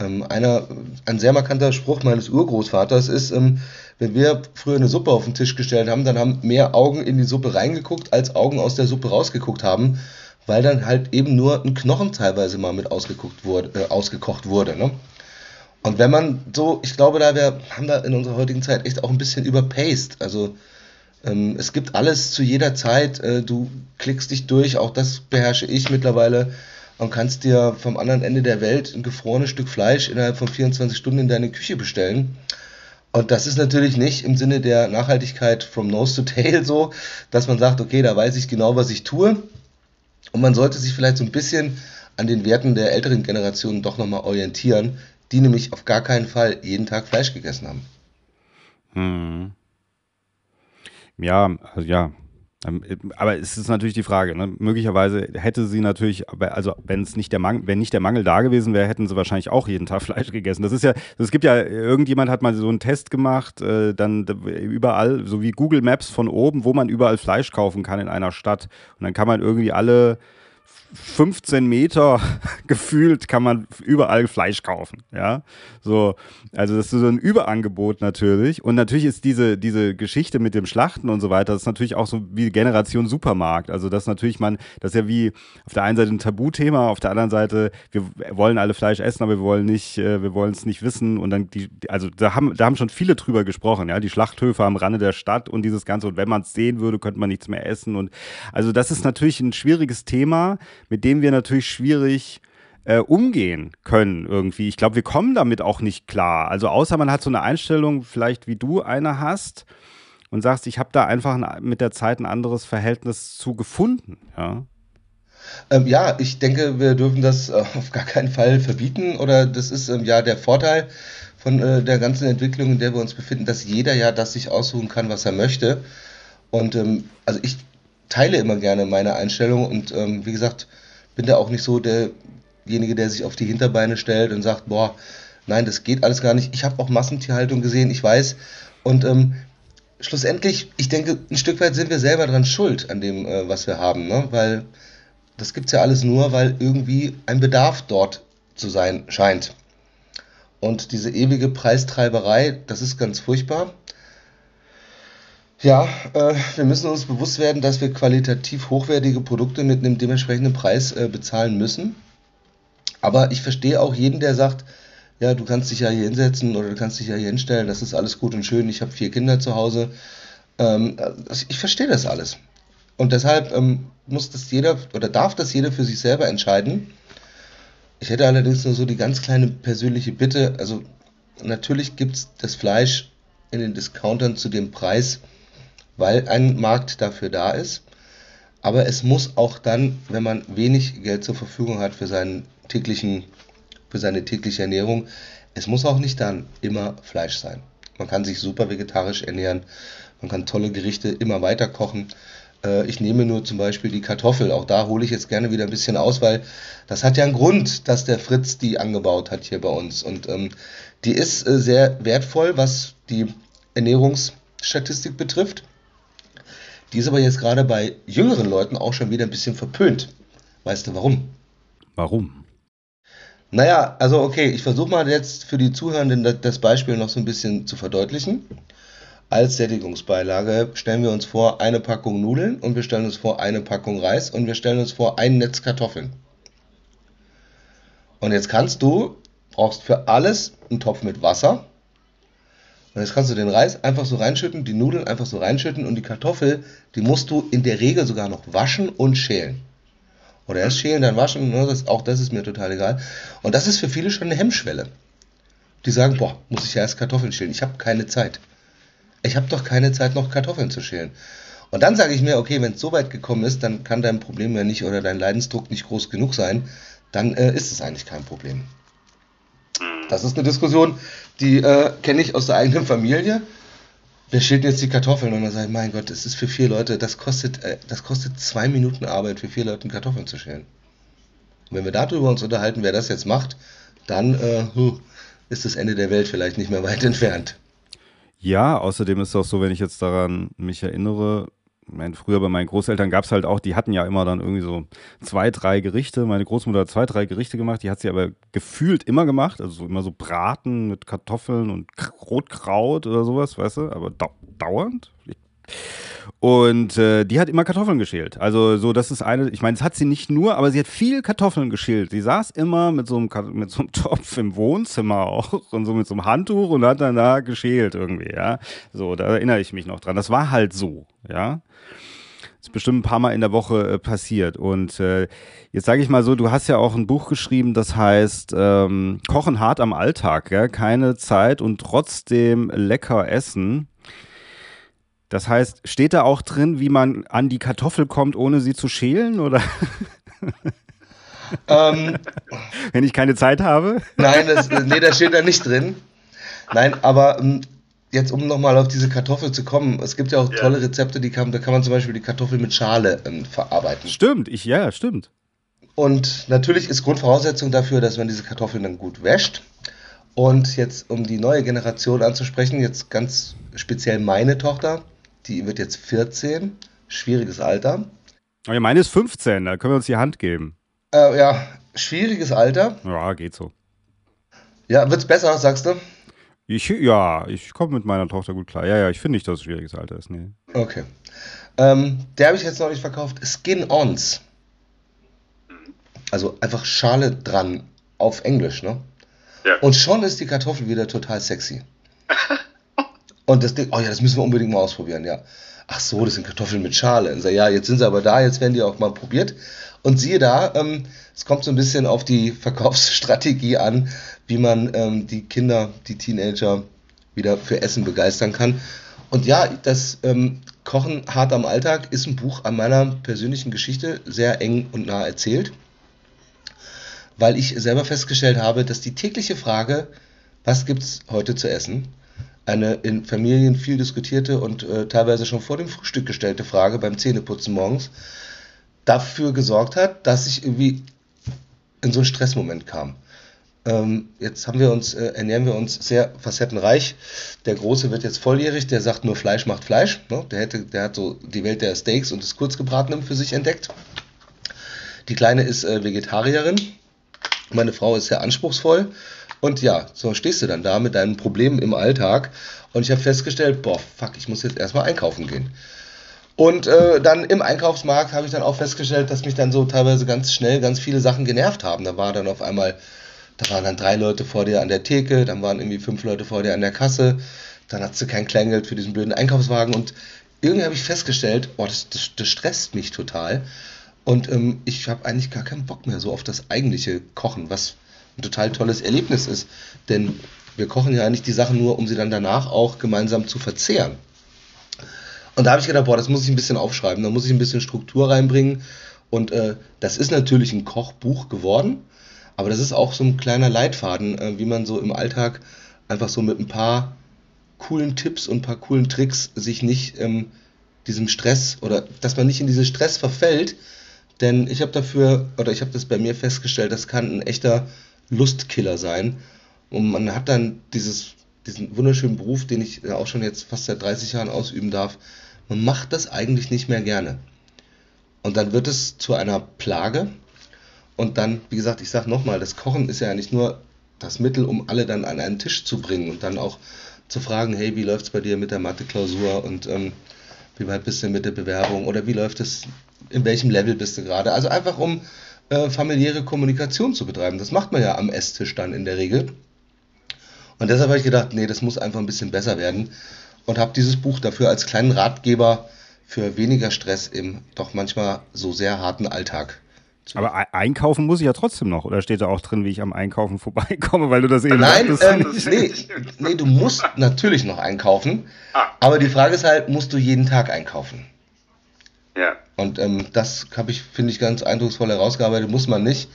Ähm, einer, ein sehr markanter Spruch meines Urgroßvaters ist, ähm, wenn wir früher eine Suppe auf den Tisch gestellt haben, dann haben mehr Augen in die Suppe reingeguckt, als Augen aus der Suppe rausgeguckt haben, weil dann halt eben nur ein Knochen teilweise mal mit ausgeguckt wurde, äh, ausgekocht wurde. Ne? Und wenn man so, ich glaube, da wir haben da in unserer heutigen Zeit echt auch ein bisschen überpaced. Also ähm, es gibt alles zu jeder Zeit. Äh, du klickst dich durch, auch das beherrsche ich mittlerweile und kannst dir vom anderen Ende der Welt ein gefrorenes Stück Fleisch innerhalb von 24 Stunden in deine Küche bestellen. Und das ist natürlich nicht im Sinne der Nachhaltigkeit from nose to tail so, dass man sagt, okay, da weiß ich genau, was ich tue. Und man sollte sich vielleicht so ein bisschen an den Werten der älteren Generationen doch nochmal orientieren, die nämlich auf gar keinen Fall jeden Tag Fleisch gegessen haben. Hm. Ja, also ja. Ähm, aber es ist natürlich die Frage, ne? möglicherweise hätte sie natürlich, also wenn es nicht der Mangel, wenn nicht der Mangel da gewesen wäre, hätten sie wahrscheinlich auch jeden Tag Fleisch gegessen. Das ist ja, es gibt ja, irgendjemand hat mal so einen Test gemacht, äh, dann überall, so wie Google Maps von oben, wo man überall Fleisch kaufen kann in einer Stadt. Und dann kann man irgendwie alle 15 Meter gefühlt kann man überall Fleisch kaufen. Ja, so, also das ist so ein Überangebot natürlich. Und natürlich ist diese, diese Geschichte mit dem Schlachten und so weiter, das ist natürlich auch so wie Generation Supermarkt. Also, das natürlich man, das ist ja wie auf der einen Seite ein Tabuthema, auf der anderen Seite, wir wollen alle Fleisch essen, aber wir wollen nicht, äh, wir wollen es nicht wissen. Und dann die, also da haben, da haben schon viele drüber gesprochen, ja, die Schlachthöfe am Rande der Stadt und dieses Ganze. Und wenn man es sehen würde, könnte man nichts mehr essen. Und also das ist natürlich ein schwieriges Thema mit dem wir natürlich schwierig äh, umgehen können irgendwie. Ich glaube, wir kommen damit auch nicht klar. Also außer man hat so eine Einstellung, vielleicht wie du eine hast, und sagst, ich habe da einfach ein, mit der Zeit ein anderes Verhältnis zu gefunden, ja? Ähm, ja, ich denke, wir dürfen das äh, auf gar keinen Fall verbieten oder das ist ähm, ja der Vorteil von äh, der ganzen Entwicklung, in der wir uns befinden, dass jeder ja das sich aussuchen kann, was er möchte. Und ähm, also ich teile immer gerne meine Einstellung und ähm, wie gesagt, bin da auch nicht so derjenige, der sich auf die Hinterbeine stellt und sagt, boah, nein, das geht alles gar nicht. Ich habe auch Massentierhaltung gesehen, ich weiß. Und ähm, schlussendlich, ich denke, ein Stück weit sind wir selber dran schuld an dem, äh, was wir haben, ne? weil das gibt es ja alles nur, weil irgendwie ein Bedarf dort zu sein scheint. Und diese ewige Preistreiberei, das ist ganz furchtbar. Ja, äh, wir müssen uns bewusst werden, dass wir qualitativ hochwertige Produkte mit einem dementsprechenden Preis äh, bezahlen müssen. Aber ich verstehe auch jeden, der sagt, ja, du kannst dich ja hier hinsetzen oder du kannst dich ja hier hinstellen, das ist alles gut und schön, ich habe vier Kinder zu Hause. Ähm, also ich verstehe das alles. Und deshalb ähm, muss das jeder oder darf das jeder für sich selber entscheiden. Ich hätte allerdings nur so die ganz kleine persönliche Bitte, also natürlich gibt es das Fleisch in den Discountern zu dem Preis, weil ein Markt dafür da ist. Aber es muss auch dann, wenn man wenig Geld zur Verfügung hat für, seinen täglichen, für seine tägliche Ernährung, es muss auch nicht dann immer Fleisch sein. Man kann sich super vegetarisch ernähren, man kann tolle Gerichte immer weiter kochen. Äh, ich nehme nur zum Beispiel die Kartoffel. Auch da hole ich jetzt gerne wieder ein bisschen aus, weil das hat ja einen Grund, dass der Fritz die angebaut hat hier bei uns. Und ähm, die ist äh, sehr wertvoll, was die Ernährungsstatistik betrifft. Die ist aber jetzt gerade bei jüngeren Leuten auch schon wieder ein bisschen verpönt. Weißt du warum? Warum? Naja, also okay, ich versuche mal jetzt für die Zuhörenden das Beispiel noch so ein bisschen zu verdeutlichen. Als Sättigungsbeilage stellen wir uns vor eine Packung Nudeln und wir stellen uns vor eine Packung Reis und wir stellen uns vor ein Netz Kartoffeln. Und jetzt kannst du, brauchst für alles einen Topf mit Wasser. Und jetzt kannst du den Reis einfach so reinschütten, die Nudeln einfach so reinschütten und die Kartoffel, die musst du in der Regel sogar noch waschen und schälen. Oder erst schälen, dann waschen, ne, das, auch das ist mir total egal. Und das ist für viele schon eine Hemmschwelle. Die sagen, boah, muss ich ja erst Kartoffeln schälen, ich habe keine Zeit ich habe doch keine Zeit, noch Kartoffeln zu schälen. Und dann sage ich mir, okay, wenn es so weit gekommen ist, dann kann dein Problem ja nicht oder dein Leidensdruck nicht groß genug sein, dann äh, ist es eigentlich kein Problem. Mhm. Das ist eine Diskussion, die äh, kenne ich aus der eigenen Familie. Wer schält jetzt die Kartoffeln? Und dann sage ich, mein Gott, das ist für vier Leute, das kostet, äh, das kostet zwei Minuten Arbeit, für vier Leute Kartoffeln zu schälen. Und wenn wir darüber uns unterhalten, wer das jetzt macht, dann äh, ist das Ende der Welt vielleicht nicht mehr weit entfernt. Ja, außerdem ist es auch so, wenn ich jetzt daran mich erinnere, mein, früher bei meinen Großeltern gab es halt auch, die hatten ja immer dann irgendwie so zwei, drei Gerichte. Meine Großmutter hat zwei, drei Gerichte gemacht, die hat sie aber gefühlt immer gemacht. Also so immer so Braten mit Kartoffeln und Rotkraut oder sowas, weißt du, aber dauernd. Und äh, die hat immer Kartoffeln geschält. Also so, das ist eine, ich meine, das hat sie nicht nur, aber sie hat viel Kartoffeln geschält. Sie saß immer mit so einem, mit so einem Topf im Wohnzimmer auch und so mit so einem Handtuch und hat dann da geschält irgendwie, ja. So, da erinnere ich mich noch dran. Das war halt so, ja. Ist bestimmt ein paar Mal in der Woche äh, passiert. Und äh, jetzt sage ich mal so, du hast ja auch ein Buch geschrieben, das heißt ähm, Kochen hart am Alltag, ja? keine Zeit und trotzdem lecker essen. Das heißt, steht da auch drin, wie man an die Kartoffel kommt, ohne sie zu schälen, oder? Ähm, Wenn ich keine Zeit habe? Nein, das, nee, das steht da nicht drin. Nein, aber ähm, jetzt um nochmal auf diese Kartoffel zu kommen, es gibt ja auch ja. tolle Rezepte, die kann, da kann man zum Beispiel die Kartoffel mit Schale ähm, verarbeiten. Stimmt, ich, ja, stimmt. Und natürlich ist Grundvoraussetzung dafür, dass man diese Kartoffeln dann gut wäscht. Und jetzt, um die neue Generation anzusprechen, jetzt ganz speziell meine Tochter, die wird jetzt 14, schwieriges Alter. Oh ja, meine ist 15, da können wir uns die Hand geben. Äh, ja, schwieriges Alter. Ja, geht so. Ja, wird's besser, sagst du? Ich, ja, ich komme mit meiner Tochter gut klar. Ja, ja, ich finde nicht, dass es schwieriges Alter ist. Nee. Okay. Ähm, der habe ich jetzt noch nicht verkauft. Skin-Ons. Also einfach Schale dran auf Englisch, ne? Ja. Und schon ist die Kartoffel wieder total sexy. Und das Ding, oh ja, das müssen wir unbedingt mal ausprobieren, ja. Ach so, das sind Kartoffeln mit Schale. Und so, ja, jetzt sind sie aber da, jetzt werden die auch mal probiert. Und siehe da, ähm, es kommt so ein bisschen auf die Verkaufsstrategie an, wie man ähm, die Kinder, die Teenager wieder für Essen begeistern kann. Und ja, das ähm, Kochen hart am Alltag ist ein Buch an meiner persönlichen Geschichte sehr eng und nah erzählt, weil ich selber festgestellt habe, dass die tägliche Frage, was gibt's heute zu essen, eine in Familien viel diskutierte und äh, teilweise schon vor dem Frühstück gestellte Frage beim Zähneputzen morgens dafür gesorgt hat, dass ich irgendwie in so einen Stressmoment kam. Ähm, jetzt haben wir uns, äh, ernähren wir uns sehr facettenreich. Der Große wird jetzt volljährig, der sagt nur Fleisch macht Fleisch. Ne? Der, hätte, der hat so die Welt der Steaks und des Kurzgebratenen für sich entdeckt. Die Kleine ist äh, Vegetarierin. Meine Frau ist sehr anspruchsvoll. Und ja, so stehst du dann da mit deinen Problemen im Alltag. Und ich habe festgestellt, boah, fuck, ich muss jetzt erstmal einkaufen gehen. Und äh, dann im Einkaufsmarkt habe ich dann auch festgestellt, dass mich dann so teilweise ganz schnell ganz viele Sachen genervt haben. Da war dann auf einmal da waren dann drei Leute vor dir an der Theke, dann waren irgendwie fünf Leute vor dir an der Kasse, dann hast du kein Kleingeld für diesen blöden Einkaufswagen und irgendwie habe ich festgestellt, oh, das, das, das stresst mich total. Und ähm, ich habe eigentlich gar keinen Bock mehr so auf das eigentliche Kochen, was ein total tolles Erlebnis ist. Denn wir kochen ja eigentlich die Sachen nur, um sie dann danach auch gemeinsam zu verzehren. Und da habe ich gedacht, boah, das muss ich ein bisschen aufschreiben, da muss ich ein bisschen Struktur reinbringen. Und äh, das ist natürlich ein Kochbuch geworden. Aber das ist auch so ein kleiner Leitfaden, äh, wie man so im Alltag einfach so mit ein paar coolen Tipps und ein paar coolen Tricks sich nicht ähm, diesem Stress oder dass man nicht in diesen Stress verfällt. Denn ich habe dafür, oder ich habe das bei mir festgestellt, das kann ein echter Lustkiller sein. Und man hat dann dieses, diesen wunderschönen Beruf, den ich auch schon jetzt fast seit 30 Jahren ausüben darf. Man macht das eigentlich nicht mehr gerne. Und dann wird es zu einer Plage und dann, wie gesagt, ich sage nochmal, das Kochen ist ja nicht nur das Mittel, um alle dann an einen Tisch zu bringen und dann auch zu fragen, hey, wie läuft es bei dir mit der Mathe-Klausur und ähm, wie weit bist du mit der Bewerbung oder wie läuft es, in welchem Level bist du gerade? Also einfach um äh, familiäre Kommunikation zu betreiben. Das macht man ja am Esstisch dann in der Regel. Und deshalb habe ich gedacht, nee, das muss einfach ein bisschen besser werden und habe dieses Buch dafür als kleinen Ratgeber für weniger Stress im doch manchmal so sehr harten Alltag aber einkaufen muss ich ja trotzdem noch. Oder steht da auch drin, wie ich am Einkaufen vorbeikomme, weil du das eben Nein, ähm, nee, nee, du musst natürlich noch einkaufen. Ah. Aber die Frage ist halt, musst du jeden Tag einkaufen? Ja. Und ähm, das habe ich, finde ich, ganz eindrucksvoll herausgearbeitet. Muss man nicht.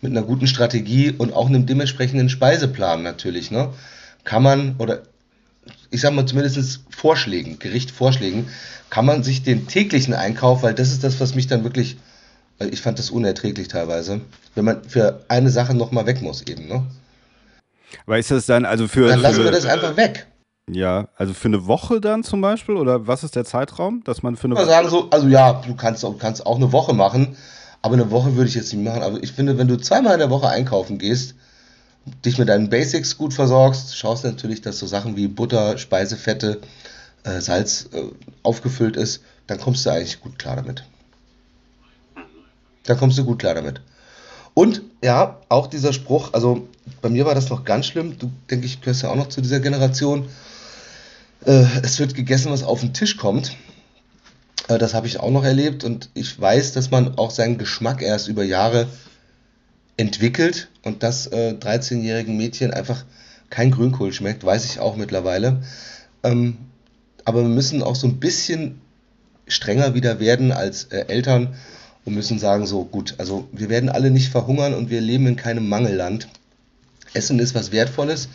Mit einer guten Strategie und auch einem dementsprechenden Speiseplan natürlich. Ne? Kann man, oder ich sag mal zumindest Vorschlägen, Gerichtvorschlägen, kann man sich den täglichen Einkauf, weil das ist das, was mich dann wirklich ich fand das unerträglich teilweise, wenn man für eine Sache nochmal weg muss eben, ne? Aber ist das dann also für. Dann lassen wir das einfach weg. Ja, also für eine Woche dann zum Beispiel? Oder was ist der Zeitraum, dass man für eine Woche. sagen so, also ja, du kannst, du kannst auch eine Woche machen, aber eine Woche würde ich jetzt nicht machen. Aber ich finde, wenn du zweimal in der Woche einkaufen gehst, dich mit deinen Basics gut versorgst, schaust natürlich, dass so Sachen wie Butter, Speisefette, äh, Salz äh, aufgefüllt ist, dann kommst du eigentlich gut klar damit. Da kommst du gut klar damit. Und ja, auch dieser Spruch, also bei mir war das noch ganz schlimm. Du, denke ich, gehörst ja auch noch zu dieser Generation. Äh, es wird gegessen, was auf den Tisch kommt. Äh, das habe ich auch noch erlebt und ich weiß, dass man auch seinen Geschmack erst über Jahre entwickelt und dass äh, 13-jährigen Mädchen einfach kein Grünkohl schmeckt, weiß ich auch mittlerweile. Ähm, aber wir müssen auch so ein bisschen strenger wieder werden als äh, Eltern und müssen sagen, so gut, also wir werden alle nicht verhungern und wir leben in keinem Mangelland. Essen ist was Wertvolles.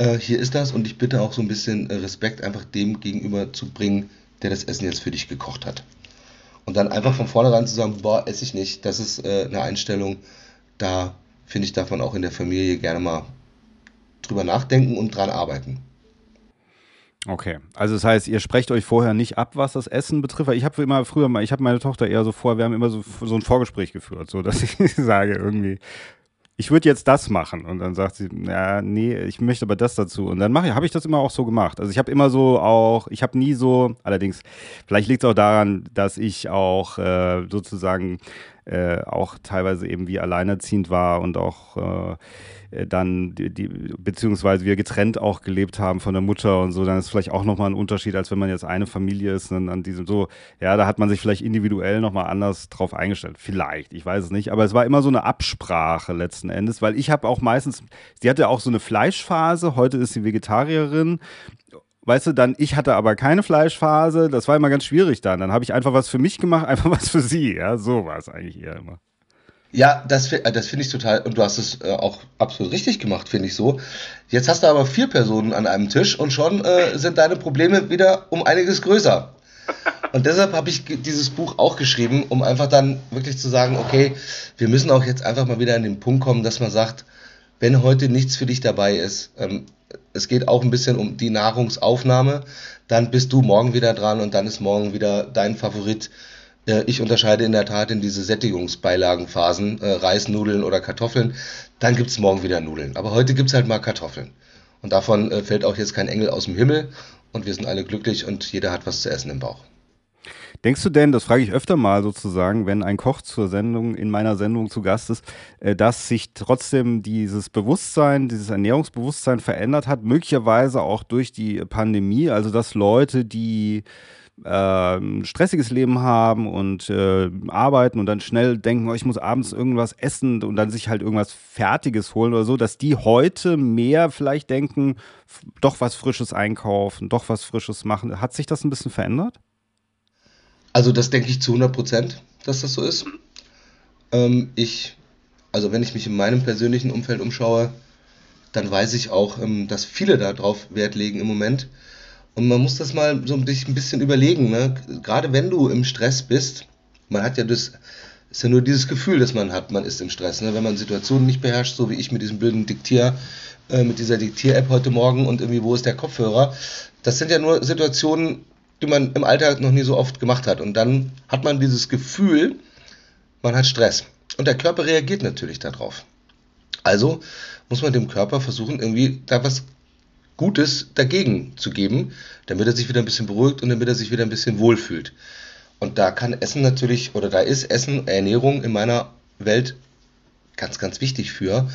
Äh, hier ist das und ich bitte auch so ein bisschen äh, Respekt einfach dem gegenüber zu bringen, der das Essen jetzt für dich gekocht hat. Und dann einfach von vornherein zu sagen, boah, esse ich nicht, das ist äh, eine Einstellung, da finde ich, darf man auch in der Familie gerne mal drüber nachdenken und dran arbeiten. Okay, also das heißt, ihr sprecht euch vorher nicht ab, was das Essen betrifft. Ich habe immer früher ich habe meine Tochter eher so vor, wir haben immer so, so ein Vorgespräch geführt, so dass ich sage irgendwie, ich würde jetzt das machen und dann sagt sie, ja, nee, ich möchte aber das dazu und dann mache habe ich das immer auch so gemacht. Also ich habe immer so auch, ich habe nie so, allerdings, vielleicht liegt es auch daran, dass ich auch äh, sozusagen äh, auch teilweise eben wie alleinerziehend war und auch äh, dann die, die, beziehungsweise wir getrennt auch gelebt haben von der Mutter und so, dann ist vielleicht auch nochmal ein Unterschied, als wenn man jetzt eine Familie ist und an diesem so, ja, da hat man sich vielleicht individuell nochmal anders drauf eingestellt. Vielleicht, ich weiß es nicht, aber es war immer so eine Absprache letzten Endes, weil ich habe auch meistens, sie hatte auch so eine Fleischphase, heute ist sie Vegetarierin weißt du, dann, ich hatte aber keine Fleischphase, das war immer ganz schwierig dann. Dann habe ich einfach was für mich gemacht, einfach was für sie. Ja, so war es eigentlich eher immer. Ja, das, äh, das finde ich total, und du hast es äh, auch absolut richtig gemacht, finde ich so. Jetzt hast du aber vier Personen an einem Tisch und schon äh, sind deine Probleme wieder um einiges größer. Und deshalb habe ich dieses Buch auch geschrieben, um einfach dann wirklich zu sagen, okay, wir müssen auch jetzt einfach mal wieder an den Punkt kommen, dass man sagt, wenn heute nichts für dich dabei ist, ähm, es geht auch ein bisschen um die Nahrungsaufnahme, dann bist du morgen wieder dran und dann ist morgen wieder dein Favorit. Äh, ich unterscheide in der Tat in diese Sättigungsbeilagenphasen, äh, Reis, Nudeln oder Kartoffeln. Dann gibt es morgen wieder Nudeln. Aber heute gibt es halt mal Kartoffeln. Und davon äh, fällt auch jetzt kein Engel aus dem Himmel und wir sind alle glücklich und jeder hat was zu essen im Bauch. Denkst du denn, das frage ich öfter mal sozusagen, wenn ein Koch zur Sendung, in meiner Sendung zu Gast ist, äh, dass sich trotzdem dieses Bewusstsein, dieses Ernährungsbewusstsein verändert hat, möglicherweise auch durch die Pandemie, also dass Leute, die äh, stressiges Leben haben und äh, arbeiten und dann schnell denken, oh, ich muss abends irgendwas essen und dann sich halt irgendwas Fertiges holen oder so, dass die heute mehr vielleicht denken, doch was Frisches einkaufen, doch was Frisches machen. Hat sich das ein bisschen verändert? Also das denke ich zu 100 Prozent, dass das so ist. Ähm, ich, also wenn ich mich in meinem persönlichen Umfeld umschaue, dann weiß ich auch, ähm, dass viele darauf Wert legen im Moment. Und man muss das mal so ein bisschen überlegen. Ne? Gerade wenn du im Stress bist, man hat ja das, ist ja nur dieses Gefühl, das man hat, man ist im Stress. Ne? Wenn man Situationen nicht beherrscht, so wie ich mit diesem blöden Diktier, äh, mit dieser Diktier-App heute Morgen und irgendwie, wo ist der Kopfhörer? Das sind ja nur Situationen, die man im Alltag noch nie so oft gemacht hat. Und dann hat man dieses Gefühl, man hat Stress. Und der Körper reagiert natürlich darauf. Also muss man dem Körper versuchen, irgendwie da was Gutes dagegen zu geben, damit er sich wieder ein bisschen beruhigt und damit er sich wieder ein bisschen wohlfühlt. Und da kann Essen natürlich, oder da ist Essen, Ernährung in meiner Welt ganz, ganz wichtig für.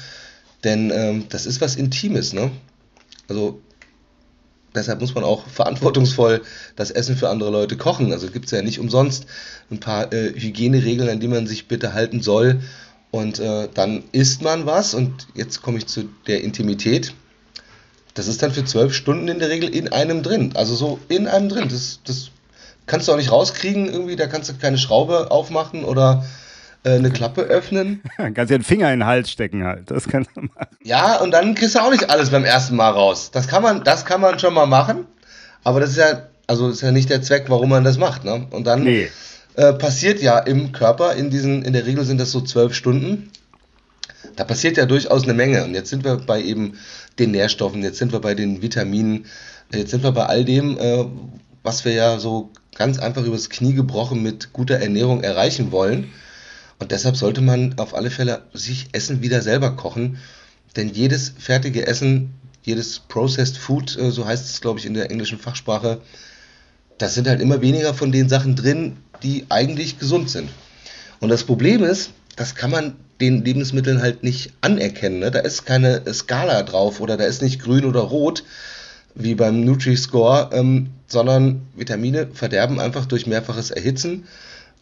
Denn ähm, das ist was Intimes, ne? Also deshalb muss man auch verantwortungsvoll das Essen für andere Leute kochen. Also gibt es ja nicht umsonst ein paar äh, Hygieneregeln, an die man sich bitte halten soll. Und äh, dann isst man was und jetzt komme ich zu der Intimität. Das ist dann für zwölf Stunden in der Regel in einem drin. Also so in einem drin. Das, das kannst du auch nicht rauskriegen irgendwie. Da kannst du keine Schraube aufmachen oder eine Klappe öffnen. kannst ja den Finger in den Hals stecken halt. Das kannst du machen. Ja, und dann kriegst du auch nicht alles beim ersten Mal raus. Das kann man, das kann man schon mal machen. Aber das ist ja, also ist ja nicht der Zweck, warum man das macht. Ne? Und dann nee. äh, passiert ja im Körper, in diesen, in der Regel sind das so zwölf Stunden. Da passiert ja durchaus eine Menge. Und jetzt sind wir bei eben den Nährstoffen, jetzt sind wir bei den Vitaminen, jetzt sind wir bei all dem, äh, was wir ja so ganz einfach übers Knie gebrochen mit guter Ernährung erreichen wollen. Und deshalb sollte man auf alle Fälle sich Essen wieder selber kochen. Denn jedes fertige Essen, jedes Processed Food, äh, so heißt es, glaube ich, in der englischen Fachsprache, da sind halt immer weniger von den Sachen drin, die eigentlich gesund sind. Und das Problem ist, das kann man den Lebensmitteln halt nicht anerkennen. Ne? Da ist keine Skala drauf oder da ist nicht grün oder rot wie beim Nutri-Score, ähm, sondern Vitamine verderben einfach durch mehrfaches Erhitzen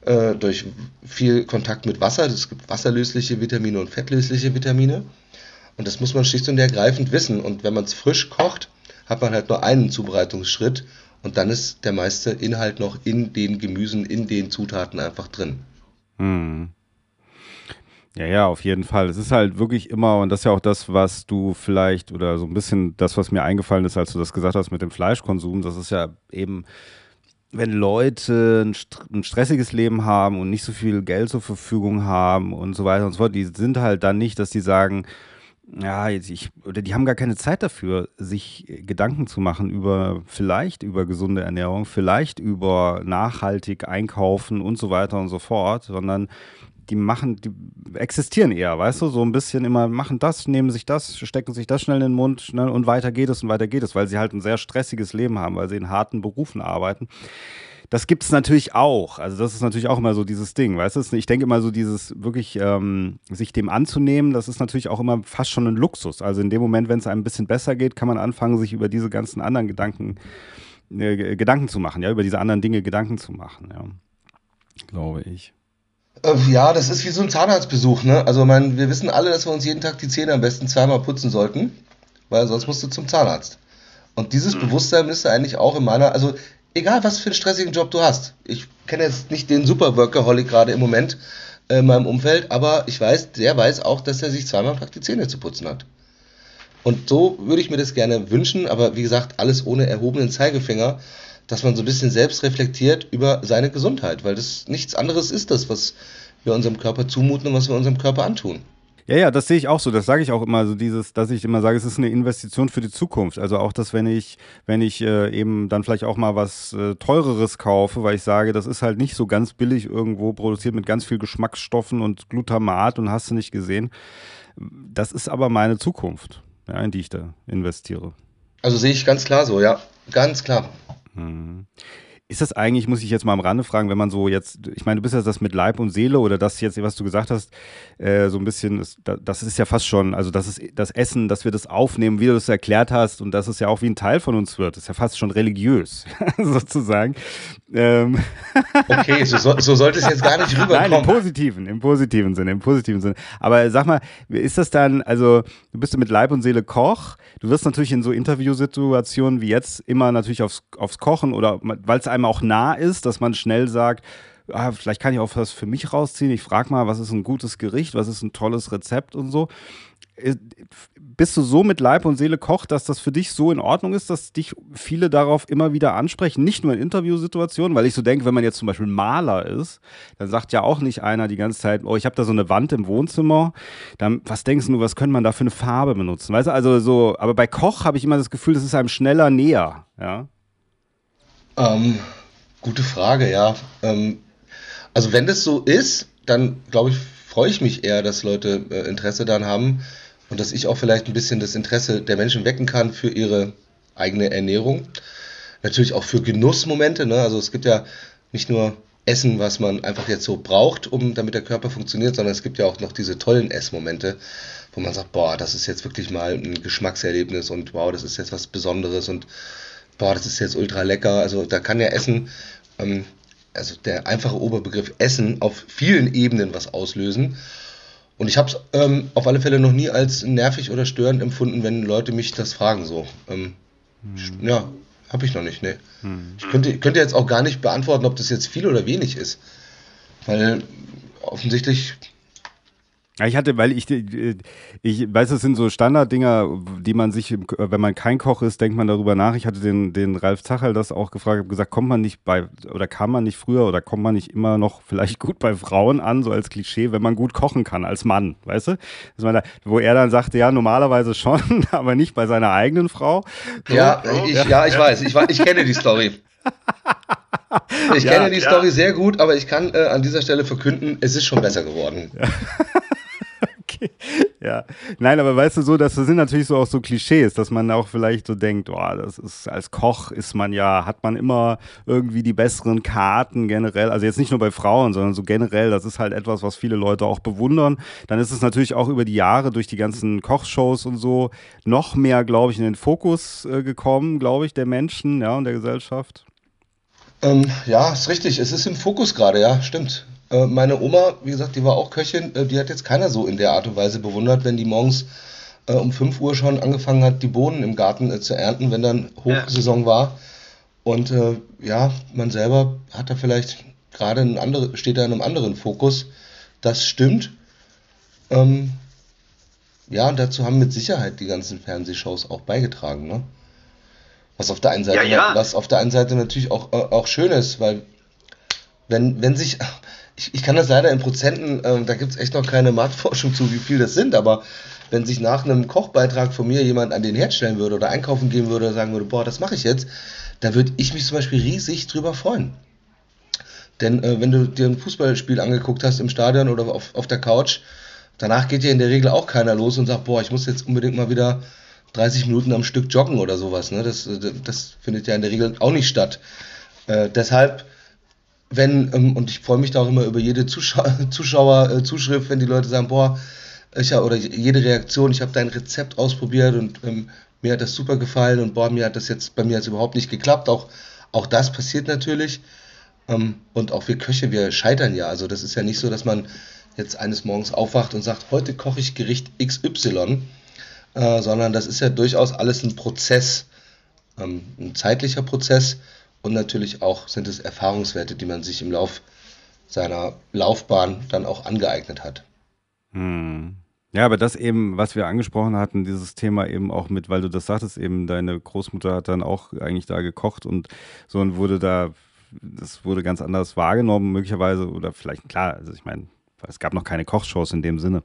äh, durch viel Kontakt mit Wasser. Es gibt wasserlösliche Vitamine und fettlösliche Vitamine. Und das muss man schlicht und ergreifend wissen. Und wenn man es frisch kocht, hat man halt nur einen Zubereitungsschritt und dann ist der meiste Inhalt noch in den Gemüsen, in den Zutaten einfach drin. Hm. Ja, ja, auf jeden Fall. Es ist halt wirklich immer, und das ist ja auch das, was du vielleicht, oder so ein bisschen das, was mir eingefallen ist, als du das gesagt hast mit dem Fleischkonsum, das ist ja eben wenn Leute ein, ein, stressiges Leben haben und nicht so viel Geld zur Verfügung haben und so weiter und so fort, die sind halt dann nicht, dass die sagen, ja, ich, oder die haben gar keine Zeit dafür, sich Gedanken zu machen über vielleicht über gesunde Ernährung, vielleicht über nachhaltig einkaufen und so weiter und so fort, sondern die machen, die existieren eher, weißt du, so ein bisschen immer machen das, nehmen sich das, stecken sich das schnell in den Mund schnell und weiter geht es und weiter geht es, weil sie halt ein sehr stressiges Leben haben, weil sie in harten Berufen arbeiten. Das gibt es natürlich auch. Also das ist natürlich auch immer so dieses Ding, weißt du? Ich denke immer so dieses wirklich ähm, sich dem anzunehmen, das ist natürlich auch immer fast schon ein Luxus. Also in dem Moment, wenn es einem ein bisschen besser geht, kann man anfangen, sich über diese ganzen anderen Gedanken äh, Gedanken zu machen, ja, über diese anderen Dinge Gedanken zu machen, ja, glaube ich. Äh, ja, das ist wie so ein Zahnarztbesuch, ne? Also, mein, wir wissen alle, dass wir uns jeden Tag die Zähne am besten zweimal putzen sollten, weil sonst musst du zum Zahnarzt. Und dieses mhm. Bewusstsein müsste eigentlich auch in meiner, also egal was für einen stressigen Job du hast. Ich kenne jetzt nicht den Super Workaholic gerade im Moment äh, in meinem Umfeld, aber ich weiß, der weiß auch, dass er sich zweimal am Tag die Zähne zu putzen hat. Und so würde ich mir das gerne wünschen, aber wie gesagt, alles ohne erhobenen Zeigefinger, dass man so ein bisschen selbst reflektiert über seine Gesundheit, weil das nichts anderes ist das, was wir unserem Körper zumuten und was wir unserem Körper antun. Ja, ja, das sehe ich auch so. Das sage ich auch immer, so dieses, dass ich immer sage, es ist eine Investition für die Zukunft. Also auch, dass wenn ich, wenn ich äh, eben dann vielleicht auch mal was äh, teureres kaufe, weil ich sage, das ist halt nicht so ganz billig irgendwo produziert mit ganz viel Geschmacksstoffen und Glutamat und hast du nicht gesehen. Das ist aber meine Zukunft, ja, in die ich da investiere. Also sehe ich ganz klar so, ja, ganz klar. Mhm. Ist das eigentlich, muss ich jetzt mal am Rande fragen, wenn man so jetzt, ich meine, du bist ja das mit Leib und Seele oder das jetzt, was du gesagt hast, äh, so ein bisschen, ist, das ist ja fast schon, also das ist das Essen, dass wir das aufnehmen, wie du das erklärt hast und dass es ja auch wie ein Teil von uns wird, ist ja fast schon religiös, sozusagen. Ähm. Okay, so, so, sollte es jetzt gar nicht rüberkommen. Nein, im positiven, im positiven Sinne, im positiven Sinne. Aber sag mal, ist das dann, also du bist mit Leib und Seele Koch, du wirst natürlich in so Interviewsituationen wie jetzt immer natürlich aufs, aufs Kochen oder weil es einem auch nah ist, dass man schnell sagt, ah, vielleicht kann ich auch was für mich rausziehen. Ich frage mal, was ist ein gutes Gericht, was ist ein tolles Rezept und so. Äh, bist du so mit Leib und Seele kocht, dass das für dich so in Ordnung ist, dass dich viele darauf immer wieder ansprechen, nicht nur in Interviewsituationen, weil ich so denke, wenn man jetzt zum Beispiel Maler ist, dann sagt ja auch nicht einer die ganze Zeit, oh, ich habe da so eine Wand im Wohnzimmer, dann, was denkst du, was könnte man da für eine Farbe benutzen? Weißt du, also so, aber bei Koch habe ich immer das Gefühl, das ist einem schneller näher, ja. Ähm, gute Frage, ja. Ähm, also wenn das so ist, dann glaube ich, freue ich mich eher, dass Leute äh, Interesse daran haben und dass ich auch vielleicht ein bisschen das Interesse der Menschen wecken kann für ihre eigene Ernährung. Natürlich auch für Genussmomente. Ne? Also es gibt ja nicht nur Essen, was man einfach jetzt so braucht, um damit der Körper funktioniert, sondern es gibt ja auch noch diese tollen Essmomente, wo man sagt, boah, das ist jetzt wirklich mal ein Geschmackserlebnis und wow, das ist jetzt was Besonderes und boah, das ist jetzt ultra lecker. Also da kann ja Essen, ähm, also der einfache Oberbegriff Essen auf vielen Ebenen was auslösen. Und ich habe es ähm, auf alle Fälle noch nie als nervig oder störend empfunden, wenn Leute mich das fragen so. Ähm, hm. Ja, habe ich noch nicht, ne. Hm. Ich könnte, könnte jetzt auch gar nicht beantworten, ob das jetzt viel oder wenig ist. Weil offensichtlich ich hatte, weil ich, äh, ich weiß, das sind so Standarddinger, die man sich, wenn man kein Koch ist, denkt man darüber nach. Ich hatte den, den Ralf Zachel das auch gefragt, habe gesagt, kommt man nicht bei, oder kann man nicht früher oder kommt man nicht immer noch vielleicht gut bei Frauen an, so als Klischee, wenn man gut kochen kann, als Mann, weißt du? Da, wo er dann sagte, ja, normalerweise schon, aber nicht bei seiner eigenen Frau. So, ja, so, ich, ja, ja, ich weiß, ich, ich kenne die Story. Ich ja, kenne die ja. Story sehr gut, aber ich kann äh, an dieser Stelle verkünden, es ist schon besser geworden. Okay. Ja. Nein, aber weißt du so, das sind natürlich so auch so Klischees, dass man auch vielleicht so denkt, oh, das ist als Koch ist man ja, hat man immer irgendwie die besseren Karten generell. Also jetzt nicht nur bei Frauen, sondern so generell, das ist halt etwas, was viele Leute auch bewundern. Dann ist es natürlich auch über die Jahre durch die ganzen Kochshows und so noch mehr, glaube ich, in den Fokus äh, gekommen, glaube ich, der Menschen, ja, und der Gesellschaft. Ähm, ja, ist richtig. Es ist im Fokus gerade, ja, stimmt. Äh, meine Oma, wie gesagt, die war auch Köchin, äh, die hat jetzt keiner so in der Art und Weise bewundert, wenn die morgens äh, um 5 Uhr schon angefangen hat, die Bohnen im Garten äh, zu ernten, wenn dann Hochsaison ja. war. Und ja, man selber hat da vielleicht gerade ein andere, steht da in einem anderen Fokus. Das stimmt. Ähm, ja, und dazu haben mit Sicherheit die ganzen Fernsehshows auch beigetragen, ne? Was auf der einen Seite, ja, ja. was auf der einen Seite natürlich auch, auch schön ist, weil wenn, wenn sich, ich, ich kann das leider in Prozenten, äh, da gibt es echt noch keine Marktforschung zu, wie viel das sind, aber wenn sich nach einem Kochbeitrag von mir jemand an den Herd stellen würde oder einkaufen gehen würde und sagen würde, boah, das mache ich jetzt, da würde ich mich zum Beispiel riesig drüber freuen. Denn äh, wenn du dir ein Fußballspiel angeguckt hast im Stadion oder auf, auf der Couch, danach geht ja in der Regel auch keiner los und sagt, boah, ich muss jetzt unbedingt mal wieder 30 Minuten am Stück joggen oder sowas. Ne? Das, das findet ja in der Regel auch nicht statt. Äh, deshalb wenn, ähm, und ich freue mich da auch immer über jede Zuschauer, Zuschauerzuschrift, wenn die Leute sagen, boah, ich, oder jede Reaktion, ich habe dein Rezept ausprobiert und ähm, mir hat das super gefallen und boah, mir hat das jetzt, bei mir hat überhaupt nicht geklappt. Auch, auch das passiert natürlich. Ähm, und auch wir Köche, wir scheitern ja. Also das ist ja nicht so, dass man jetzt eines Morgens aufwacht und sagt, heute koche ich Gericht XY, äh, sondern das ist ja durchaus alles ein Prozess. ähm, ein zeitlicher Prozess und natürlich auch sind es Erfahrungswerte, die man sich im Lauf seiner Laufbahn dann auch angeeignet hat. Hm. Ja, aber das eben, was wir angesprochen hatten, dieses Thema eben auch mit, weil du das sagtest, eben deine Großmutter hat dann auch eigentlich da gekocht und so und wurde da, das wurde ganz anders wahrgenommen, möglicherweise, oder vielleicht, klar, also ich meine, es gab noch keine Kochshows in dem Sinne,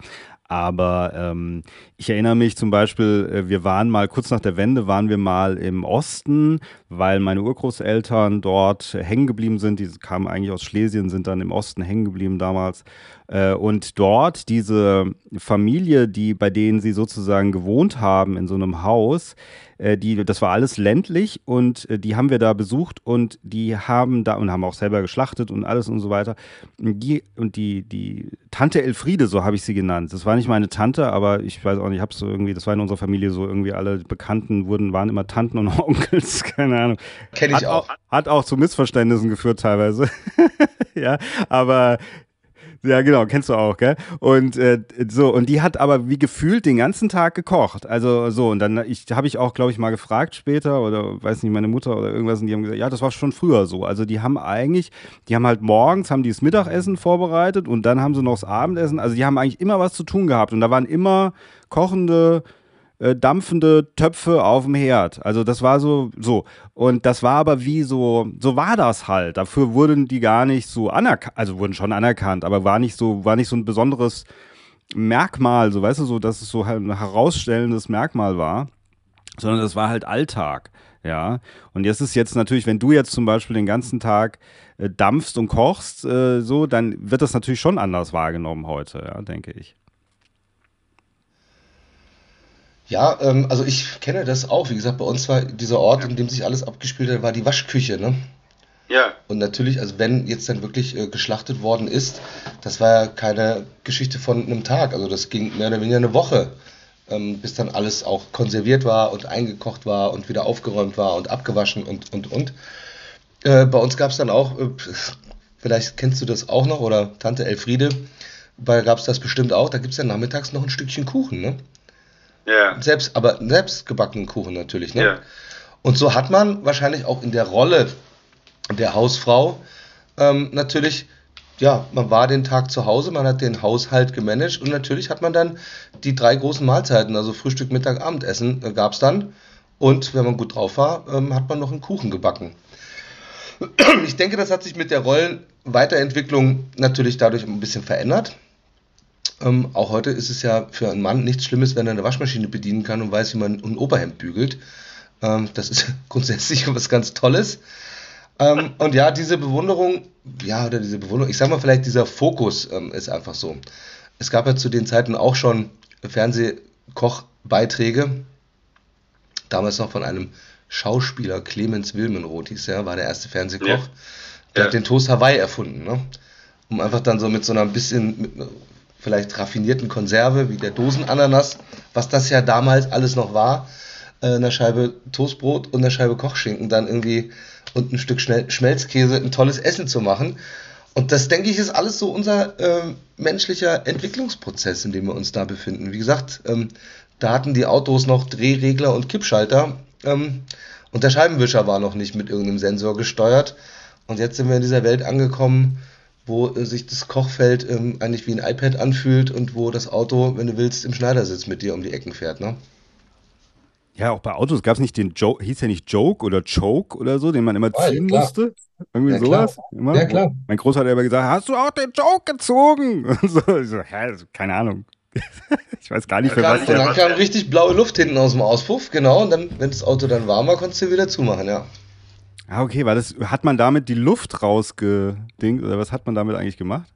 aber ähm, ich erinnere mich zum Beispiel, äh, wir waren mal kurz nach der Wende, waren wir mal im Osten, weil meine Urgroßeltern dort hängen geblieben sind. Die kamen eigentlich aus Schlesien, sind dann im Osten hängen geblieben damals. Äh, und dort diese Familie, die bei denen sie sozusagen gewohnt haben in so einem Haus, die, das war alles ländlich und äh, die haben wir da besucht und die haben da und haben auch selber geschlachtet und alles und so weiter. Und die, und die, die Tante Elfriede, so habe ich sie genannt. Das war nicht meine Tante, aber ich weiß auch nicht, ich habe so irgendwie, das war in unserer Familie so irgendwie alle Bekannten wurden, waren immer Tanten und Onkels, keine Ahnung. Kenne ich hat auch. Hat auch zu Missverständnissen geführt teilweise. ja, aber ja, genau, kennst du auch, gell? Und äh, so, und die hat aber wie gefühlt den ganzen Tag gekocht. Also so, und dann ich habe ich auch, glaube ich, mal gefragt später oder weiß nicht, meine Mutter oder irgendwas, und die haben gesagt, ja, das war schon früher so. Also die haben eigentlich, die haben halt morgens, haben die das Mittagessen vorbereitet und dann haben sie noch das Abendessen. Also die haben eigentlich immer was zu tun gehabt. Und da waren immer kochende äh, dampfende Töpfe auf dem Herd. Also das war so, so. Und das war aber wie so, so war das halt. Dafür wurden die gar nicht so anerkannt, also wurden schon anerkannt, aber war nicht so, war nicht so ein besonderes Merkmal, so weißt du, so, dass es so ein herausstellendes Merkmal war, sondern das war halt Alltag. Ja, und jetzt ist jetzt natürlich, wenn du jetzt zum Beispiel den ganzen Tag äh, dampfst und kochst, äh, so, dann wird das natürlich schon anders wahrgenommen heute, ja, denke ich. Ja, ähm, also ich kenne das auch. Wie gesagt, bei uns war dieser Ort, in dem sich alles abgespielt hat, war die Waschküche, ne? Ja. Und natürlich, also wenn jetzt dann wirklich äh, geschlachtet worden ist, das war ja keine Geschichte von einem Tag. Also das ging mehr oder weniger eine Woche, ähm, bis dann alles auch konserviert war und eingekocht war und wieder aufgeräumt war und abgewaschen und, und, und. Äh, bei uns gab es dann auch, äh, vielleicht kennst du das auch noch, oder Tante Elfriede, gab es das bestimmt auch, da gibt es ja nachmittags noch ein Stückchen Kuchen, ne? Ja. Selbst, aber selbst gebackenen Kuchen natürlich, ne? Ja. Und so hat man wahrscheinlich auch in der Rolle der Hausfrau ähm, natürlich, ja, man war den Tag zu Hause, man hat den Haushalt gemanagt und natürlich hat man dann die drei großen Mahlzeiten, also Frühstück, Mittag, Abendessen äh, gab es dann. Und wenn man gut drauf war, ähm, hat man noch einen Kuchen gebacken. Ich denke, das hat sich mit der Rollenweiterentwicklung natürlich dadurch ein bisschen verändert. Ähm, auch heute ist es ja für einen Mann nichts Schlimmes, wenn er eine Waschmaschine bedienen kann und weiß, wie man ein Oberhemd bügelt. Ähm, das ist grundsätzlich was ganz Tolles. Ähm, und ja, diese Bewunderung, ja, oder diese Bewunderung, ich sag mal vielleicht dieser Fokus ähm, ist einfach so. Es gab ja zu den Zeiten auch schon Fernsehkochbeiträge, damals noch von einem Schauspieler, Clemens Wilmenroth hieß er, war der erste Fernsehkoch. Ja. Der ja. hat den Toast Hawaii erfunden, ne? Um einfach dann so mit so einer bisschen, vielleicht raffinierten Konserve wie der Dosenananas, was das ja damals alles noch war, äh, eine Scheibe Toastbrot und eine Scheibe Kochschinken dann irgendwie und ein Stück Schmelzkäse ein tolles Essen zu machen. Und das, denke ich, ist alles so unser äh, menschlicher Entwicklungsprozess, in dem wir uns da befinden. Wie gesagt, ähm, da hatten die Autos noch Drehregler und Kippschalter ähm, und der Scheibenwischer war noch nicht mit irgendeinem Sensor gesteuert. Und jetzt sind wir in dieser Welt angekommen, wo äh, sich das Kochfeld ähm, eigentlich wie ein iPad anfühlt und wo das Auto, wenn du willst, im Schneidersitz mit dir um die Ecken fährt, ne? Ja, auch bei Autos gab es nicht den Joke, hieß ja nicht Joke oder Choke oder so, den man immer ziehen ja, musste. Irgendwie ja, sowas. Immer. Ja, klar. Mein Großvater hat immer gesagt, hast du auch den Joke gezogen? Und so, ich so ja, keine Ahnung. ich weiß gar nicht, für was. Und dann kam richtig blaue Luft hinten aus dem Auspuff, genau. Und dann, wenn das Auto dann warm war, konntest du wieder zumachen, ja. Ah, okay, war das, hat man damit die Luft rausgedingt oder was hat man damit eigentlich gemacht?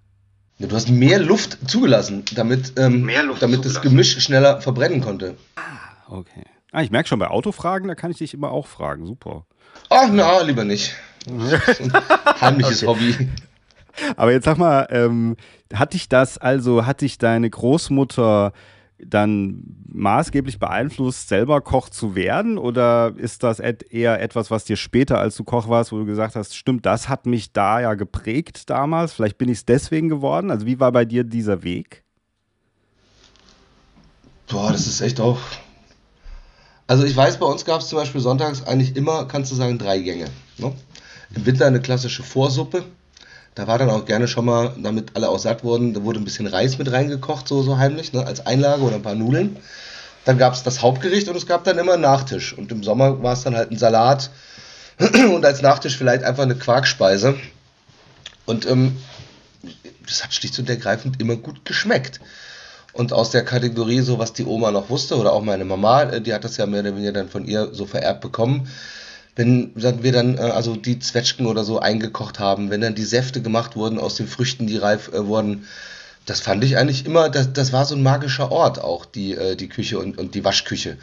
Ja, du hast mehr Luft zugelassen, damit, ähm, Luft damit das Gemisch schneller verbrennen konnte. Ah, okay. Ah, ich merke schon, bei Autofragen, da kann ich dich immer auch fragen. Super. Ach, na, lieber nicht. heimliches okay. Hobby. Aber jetzt sag mal, ähm, hat dich das, also hat dich deine Großmutter dann maßgeblich beeinflusst, selber Koch zu werden? Oder ist das eher etwas, was dir später, als du Koch warst, wo du gesagt hast, stimmt, das hat mich da ja geprägt damals, vielleicht bin ich es deswegen geworden? Also wie war bei dir dieser Weg? Boah, das ist echt auch. Also ich weiß, bei uns gab es zum Beispiel sonntags eigentlich immer, kannst du sagen, drei Gänge. Ne? Im Winter eine klassische Vorsuppe. Da war dann auch gerne schon mal, damit alle auch satt wurden, da wurde ein bisschen Reis mit reingekocht, so, so heimlich, ne, als Einlage oder ein paar Nudeln. Dann gab es das Hauptgericht und es gab dann immer einen Nachtisch. Und im Sommer war es dann halt ein Salat und als Nachtisch vielleicht einfach eine Quarkspeise. Und ähm, das hat schlicht und ergreifend immer gut geschmeckt. Und aus der Kategorie, so was die Oma noch wusste, oder auch meine Mama, äh, die hat das ja mehr oder weniger dann von ihr so vererbt bekommen, wenn wir dann äh, also die Zwetschgen oder so eingekocht haben, wenn dann die Säfte gemacht wurden aus den Früchten, die reif äh, wurden, das fand ich eigentlich immer, das, das war so ein magischer Ort auch, die, äh, die Küche und, und die Waschküche,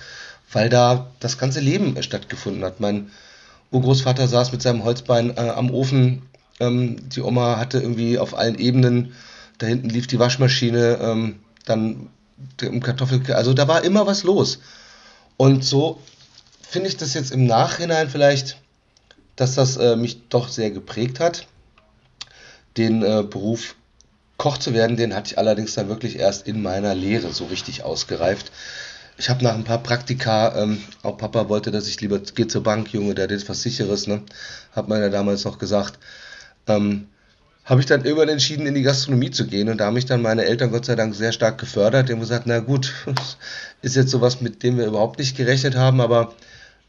weil da das ganze Leben stattgefunden hat. Mein Urgroßvater saß mit seinem Holzbein äh, am Ofen, ähm, die Oma hatte irgendwie auf allen Ebenen, da hinten lief die Waschmaschine, ähm, dann im Kartoffel, also da war immer was los. Und so finde ich das jetzt im Nachhinein vielleicht, dass das äh, mich doch sehr geprägt hat. Den äh, Beruf Koch zu werden, den hatte ich allerdings dann wirklich erst in meiner Lehre so richtig ausgereift. Ich habe nach ein paar Praktika, ähm, auch Papa wollte, dass ich lieber gehe zur Bank, Junge, der hat was Sicheres, ne? Hat man ja damals noch gesagt. Ähm, habe ich dann irgendwann entschieden, in die Gastronomie zu gehen. Und da haben mich dann meine Eltern Gott sei Dank sehr stark gefördert. Die haben gesagt, na gut, ist jetzt sowas, mit dem wir überhaupt nicht gerechnet haben, aber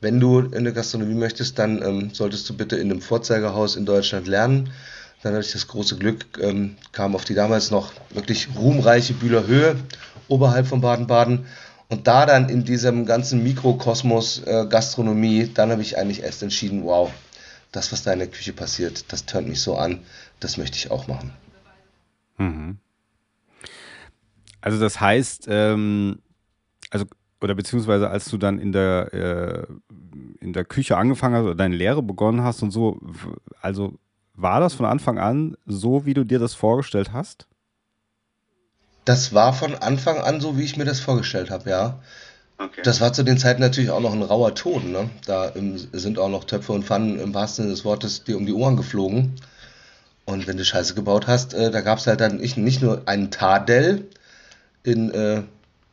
wenn du in der Gastronomie möchtest, dann ähm, solltest du bitte in einem Vorzeigerhaus in Deutschland lernen. Dann hatte ich das große Glück, ähm, kam auf die damals noch wirklich ruhmreiche Bühler Höhe oberhalb von Baden-Baden. Und da dann in diesem ganzen Mikrokosmos äh, Gastronomie, dann habe ich eigentlich erst entschieden, wow, das, was da in der Küche passiert, das tönt mich so an, das möchte ich auch machen. Mhm. Also das heißt, ähm, also oder beziehungsweise als du dann in der, äh, in der Küche angefangen hast oder deine Lehre begonnen hast und so, also war das von Anfang an so, wie du dir das vorgestellt hast? Das war von Anfang an so, wie ich mir das vorgestellt habe, ja. Okay. Das war zu den Zeiten natürlich auch noch ein rauer Ton. Ne? Da sind auch noch Töpfe und Pfannen im wahrsten Sinne des Wortes dir um die Ohren geflogen. Und wenn du Scheiße gebaut hast, äh, da gab es halt dann nicht, nicht nur einen Tadel in äh,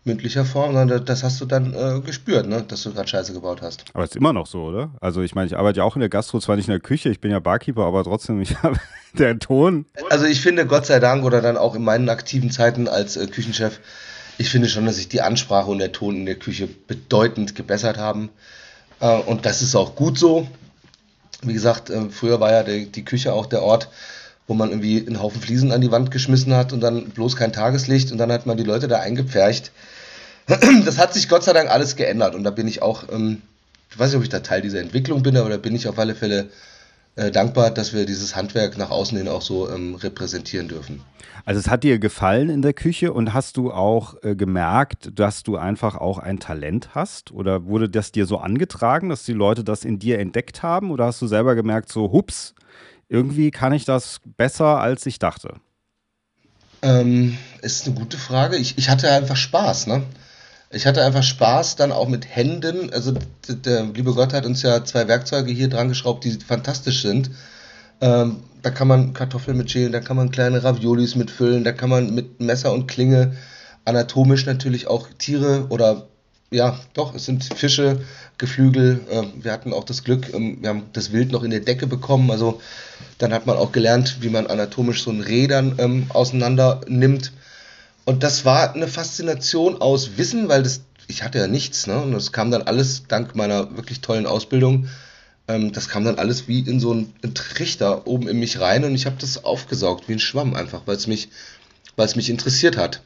mündlicher Form, sondern das hast du dann äh, gespürt, ne? dass du gerade Scheiße gebaut hast. Aber es ist immer noch so, oder? Also ich meine, ich arbeite ja auch in der Gastro, zwar nicht in der Küche, ich bin ja Barkeeper, aber trotzdem, ich habe der Ton. Also ich finde, Gott sei Dank, oder dann auch in meinen aktiven Zeiten als äh, Küchenchef, ich finde schon, dass sich die Ansprache und der Ton in der Küche bedeutend gebessert haben. Äh, und das ist auch gut so. Wie gesagt, äh, früher war ja die, die Küche auch der Ort, wo man irgendwie einen Haufen Fliesen an die Wand geschmissen hat und dann bloß kein Tageslicht und dann hat man die Leute da eingepfercht. das hat sich Gott sei Dank alles geändert und da bin ich auch, ähm, ich weiß nicht, ob ich da Teil dieser Entwicklung bin, aber da bin ich auf alle Fälle äh, dankbar, dass wir dieses Handwerk nach außen hin auch so ähm, repräsentieren dürfen. Also es hat dir gefallen in der Küche und hast du auch äh, gemerkt, dass du einfach auch ein Talent hast? Oder wurde das dir so angetragen, dass die Leute das in dir entdeckt haben? Oder hast du selber gemerkt, so, hups, irgendwie kann ich das besser, als ich dachte? Ähm, ist eine gute Frage. Ich, ich hatte einfach Spaß, ne? Ich hatte einfach Spaß dann auch mit Händen. Also der liebe Gott hat uns ja zwei Werkzeuge hier dran geschraubt, die fantastisch sind. Ähm, da kann man Kartoffeln mit schälen, da kann man kleine Raviolis mitfüllen, da kann man mit Messer und Klinge anatomisch natürlich auch Tiere oder ja, doch, es sind Fische, Geflügel. Äh, wir hatten auch das Glück, ähm, wir haben das Wild noch in der Decke bekommen. Also dann hat man auch gelernt, wie man anatomisch so ein Reh dann ähm, auseinander nimmt. Und das war eine Faszination aus Wissen, weil das, ich hatte ja nichts, ne? Und das kam dann alles dank meiner wirklich tollen Ausbildung. Ähm, das kam dann alles wie in so einen Trichter oben in mich rein und ich habe das aufgesaugt wie ein Schwamm einfach, weil es mich, weil es mich interessiert hat.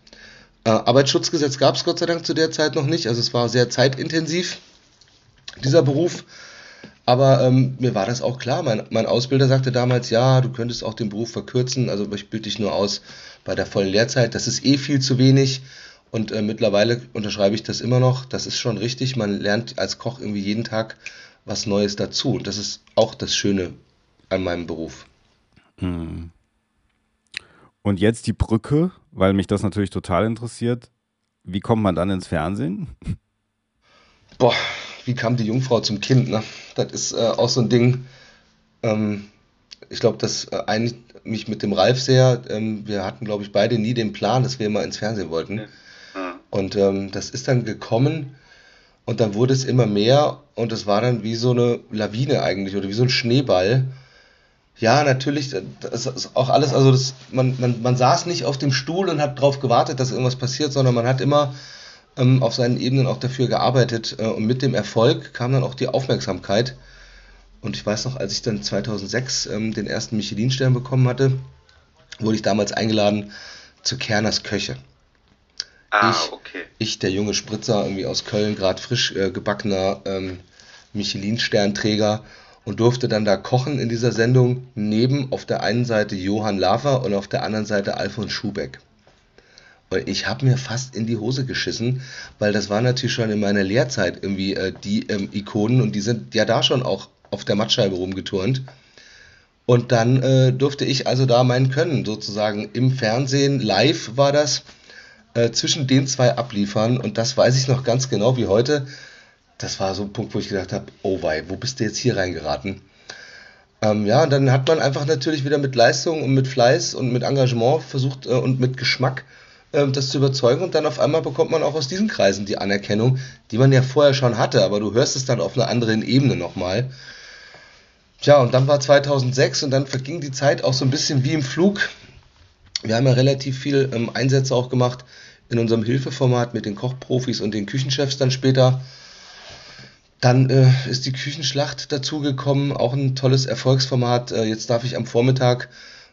Äh, Arbeitsschutzgesetz gab es Gott sei Dank zu der Zeit noch nicht, also es war sehr zeitintensiv, dieser Beruf. Aber ähm, mir war das auch klar. Mein, mein Ausbilder sagte damals, ja, du könntest auch den Beruf verkürzen, also ich bilde dich nur aus bei der vollen Lehrzeit. Das ist eh viel zu wenig. Und äh, mittlerweile unterschreibe ich das immer noch. Das ist schon richtig. Man lernt als Koch irgendwie jeden Tag was Neues dazu. Und das ist auch das Schöne an meinem Beruf. Hm. Und jetzt die Brücke, weil mich das natürlich total interessiert. Wie kommt man dann ins Fernsehen? Boah, wie kam die Jungfrau zum Kind? Ne? Das ist äh, auch so ein Ding. Ähm, ich glaube, das äh, einigt mich mit dem Ralf sehr. Ähm, wir hatten, glaube ich, beide nie den Plan, dass wir mal ins Fernsehen wollten. Ja. Und ähm, das ist dann gekommen. Und dann wurde es immer mehr und es war dann wie so eine Lawine eigentlich oder wie so ein Schneeball. Ja, natürlich, das ist auch alles, also das, man, man, man saß nicht auf dem Stuhl und hat darauf gewartet, dass irgendwas passiert, sondern man hat immer ähm, auf seinen Ebenen auch dafür gearbeitet äh, und mit dem Erfolg kam dann auch die Aufmerksamkeit. Und ich weiß noch, als ich dann 2006 ähm, den ersten Michelin-Stern bekommen hatte, wurde ich damals eingeladen zu Kerners Köche. Ah, ich, okay. ich, der junge Spritzer, irgendwie aus Köln, gerade frisch äh, gebackener ähm, Michelin-Sternträger und durfte dann da kochen in dieser Sendung neben auf der einen Seite Johann Lafer und auf der anderen Seite Alfons Schubeck. Ich habe mir fast in die Hose geschissen, weil das war natürlich schon in meiner Lehrzeit irgendwie äh, die ähm, Ikonen und die sind ja da schon auch auf der Mattscheibe rumgeturnt. Und dann äh, durfte ich also da mein Können sozusagen im Fernsehen, live war das, äh, zwischen den zwei abliefern. Und das weiß ich noch ganz genau wie heute. Das war so ein Punkt, wo ich gedacht habe, oh wei, wo bist du jetzt hier reingeraten? Ähm, ja, und dann hat man einfach natürlich wieder mit Leistung und mit Fleiß und mit Engagement versucht äh, und mit Geschmack das zu überzeugen. Und dann auf einmal bekommt man auch aus diesen Kreisen die Anerkennung, die man ja vorher schon hatte. Aber du hörst es dann auf einer anderen Ebene nochmal. Tja, und dann war 2006 und dann verging die Zeit auch so ein bisschen wie im Flug. Wir haben ja relativ viel ähm, Einsätze auch gemacht in unserem Hilfeformat mit den Kochprofis und den Küchenchefs dann später. Dann äh, ist die Küchenschlacht dazugekommen, auch ein tolles Erfolgsformat. Äh, jetzt darf ich am Vormittag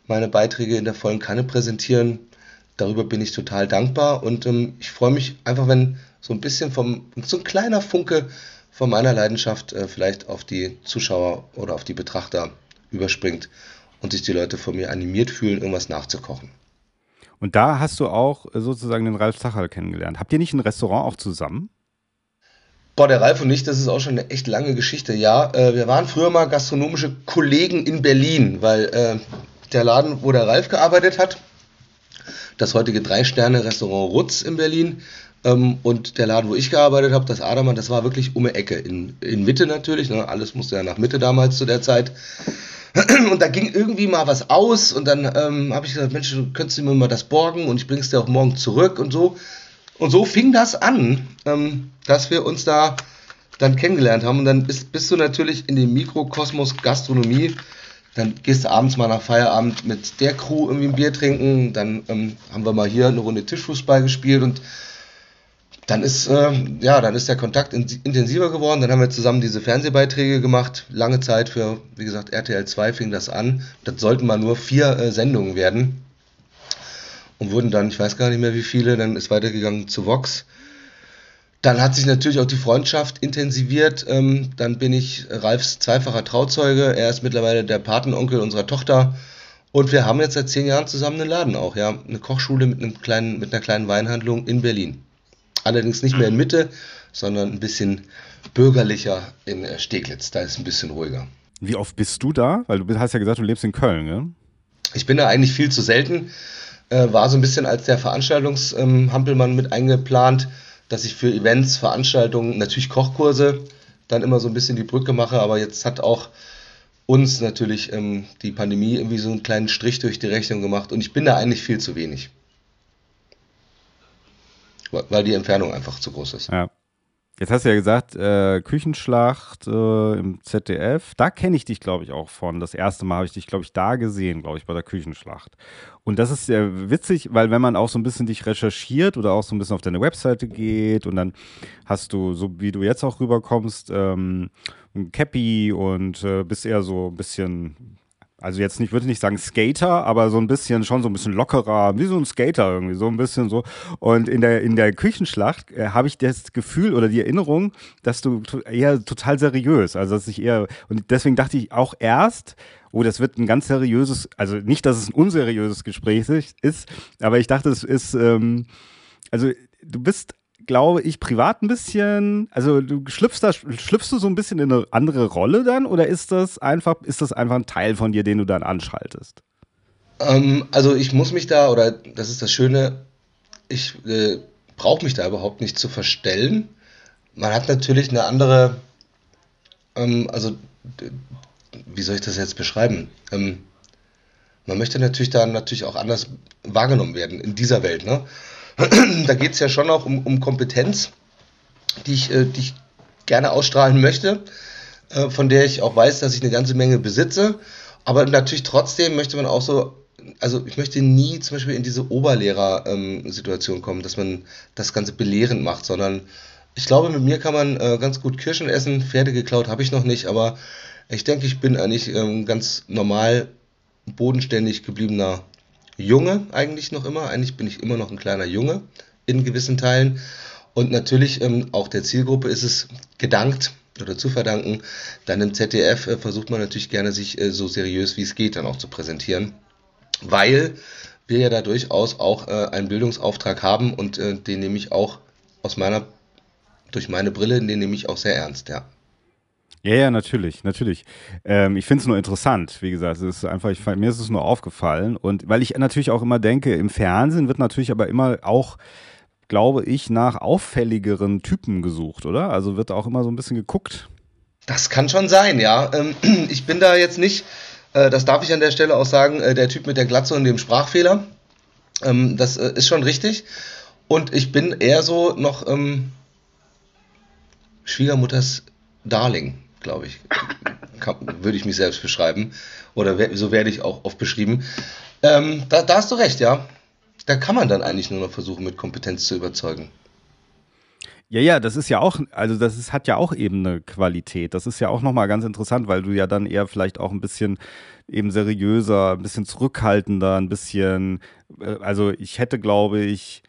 meine Beiträge in der vollen Kanne präsentieren. Darüber bin ich total dankbar und ähm, ich freue mich einfach, wenn so ein bisschen vom, so ein kleiner Funke von meiner Leidenschaft äh, vielleicht auf die Zuschauer oder auf die Betrachter überspringt und sich die Leute von mir animiert fühlen, irgendwas nachzukochen. Und da hast du auch äh, sozusagen den Ralf Zacherl kennengelernt. Habt ihr nicht ein Restaurant auch zusammen? Boah, der Ralf und ich, das ist auch schon eine echt lange Geschichte. Ja, äh, wir waren früher mal gastronomische Kollegen in Berlin, weil äh, der Laden, wo der Ralf gearbeitet hat, das heutige Drei-Sterne-Restaurant Rutz in Berlin, ähm, und der Laden, wo ich gearbeitet habe, das Adermann, das war wirklich um die Ecke. In, in Mitte natürlich, ne? alles musste ja nach Mitte damals zu der Zeit. Und da ging irgendwie mal was aus und dann ähm, habe ich gesagt, Mensch, du könntest mir mal das borgen und ich bring's dir auch morgen zurück und so. Und so fing das an, ähm, dass wir uns da dann kennengelernt haben. Und dann bist, bist du natürlich in dem Mikrokosmos Gastronomie. Dann gehst du abends mal nach Feierabend mit der Crew irgendwie ein Bier trinken. Dann ähm, haben wir mal hier eine Runde Tischfußball gespielt und dann ist, äh, ja, dann ist der Kontakt in, intensiver geworden. Dann haben wir zusammen diese Fernsehbeiträge gemacht. Lange Zeit für, wie gesagt, RTL 2 fing das an. Das sollten mal nur vier äh, Sendungen werden. Und wurden dann, ich weiß gar nicht mehr wie viele, dann ist weitergegangen zu Vox. Dann hat sich natürlich auch die Freundschaft intensiviert. Ähm, dann bin ich Ralfs zweifacher Trauzeuge. Er ist mittlerweile der Patenonkel unserer Tochter. Und wir haben jetzt seit zehn Jahren zusammen einen Laden auch, ja. Eine Kochschule mit, einem kleinen, mit einer kleinen Weinhandlung in Berlin. Allerdings nicht mehr in Mitte, sondern ein bisschen bürgerlicher in äh, Steglitz. Da ist es ein bisschen ruhiger. Wie oft bist du da? Weil du hast ja gesagt, du lebst in Köln, ne? Ich bin da eigentlich viel zu selten. Äh, war so ein bisschen als der Veranstaltungshampelmann ähm, mit eingeplant, dass ich für Events, Veranstaltungen, natürlich Kochkurse dann immer so ein bisschen die Brücke mache. Aber jetzt hat auch uns natürlich ähm, die Pandemie irgendwie so einen kleinen Strich durch die Rechnung gemacht und ich bin da eigentlich viel zu wenig weil die Entfernung einfach zu groß ist. Ja. Jetzt hast du ja gesagt, äh, Küchenschlacht äh, im ZDF. Da kenne ich dich, glaube ich, auch von. Das erste Mal habe ich dich, glaube ich, da gesehen, glaube ich, bei der Küchenschlacht. Und das ist sehr witzig, weil wenn man auch so ein bisschen dich recherchiert oder auch so ein bisschen auf deine Webseite geht und dann hast du, so wie du jetzt auch rüberkommst, ähm, ein Cappy und äh, bist eher so ein bisschen also jetzt nicht, würde ich nicht sagen Skater, aber so ein bisschen, schon so ein bisschen lockerer, wie so ein Skater irgendwie, so ein bisschen so. Und in der, in der Küchenschlacht äh, habe ich das Gefühl oder die Erinnerung, dass du eher total seriös, also dass ich eher, und deswegen dachte ich auch erst, oh, das wird ein ganz seriöses, also nicht, dass es ein unseriöses Gespräch ist, aber ich dachte, es ist, ähm, also du bist glaube ich, privat ein bisschen, also du schlüpfst da, schlüpfst du so ein bisschen in eine andere Rolle dann oder ist das einfach, ist das einfach ein Teil von dir, den du dann anschaltest? Ähm, also ich muss mich da, oder das ist das Schöne, ich äh, brauche mich da überhaupt nicht zu verstellen. Man hat natürlich eine andere, ähm, also wie soll ich das jetzt beschreiben? Ähm, man möchte natürlich da natürlich auch anders wahrgenommen werden in dieser Welt, ne? da geht es ja schon auch um, um Kompetenz. die ich, äh, die ich gerne ausstrahlen möchte, äh, von der ich auch weiß, dass ich eine ganze Menge besitze. Aber natürlich trotzdem möchte man auch so, also ich möchte nie zum Beispiel in diese Oberlehrer-Situation ähm, kommen, dass man das Ganze belehrend macht, sondern ich glaube, mit mir kann man äh, ganz gut Kirschen essen. Pferde geklaut habe ich noch nicht, aber ich denke, ich bin eigentlich ähm, ganz normal bodenständig gebliebener Junge eigentlich noch immer. Eigentlich bin ich immer noch ein kleiner Junge in gewissen Teilen. Und natürlich ähm, auch der Zielgruppe ist es gedankt oder zu verdanken. Dann im ZDF äh, versucht man natürlich gerne, sich äh, so seriös wie es geht dann auch zu präsentieren, weil wir ja da durchaus auch äh, einen Bildungsauftrag haben und äh, den nehme ich auch aus meiner, durch meine Brille, den nehme ich auch sehr ernst, ja. Ja, ja, natürlich, natürlich. Ähm, ich finde es nur interessant, wie gesagt, es ist einfach, ich, mir ist es nur aufgefallen und weil ich natürlich auch immer denke, im Fernsehen wird natürlich aber immer auch, glaube ich, nach auffälligeren Typen gesucht, oder? Also wird auch immer so ein bisschen geguckt. Das kann schon sein, ja. Ähm, ich bin da jetzt nicht, äh, das darf ich an der Stelle auch sagen, äh, der Typ mit der Glatze und dem Sprachfehler. Ähm, das äh, ist schon richtig. Und ich bin eher so noch ähm, Schwiegermutters Darling glaube ich. Würde ich mich selbst beschreiben. Oder so werde ich auch oft beschrieben. Ähm, da, da hast du recht, ja. Da kann man dann eigentlich nur noch versuchen, mit Kompetenz zu überzeugen. Ja, ja, das ist ja auch, also das ist, hat ja auch eben eine Qualität. Das ist ja auch nochmal ganz interessant, weil du ja dann eher vielleicht auch ein bisschen eben seriöser, ein bisschen zurückhaltender, ein bisschen, äh, also ich hätte, glaube ich,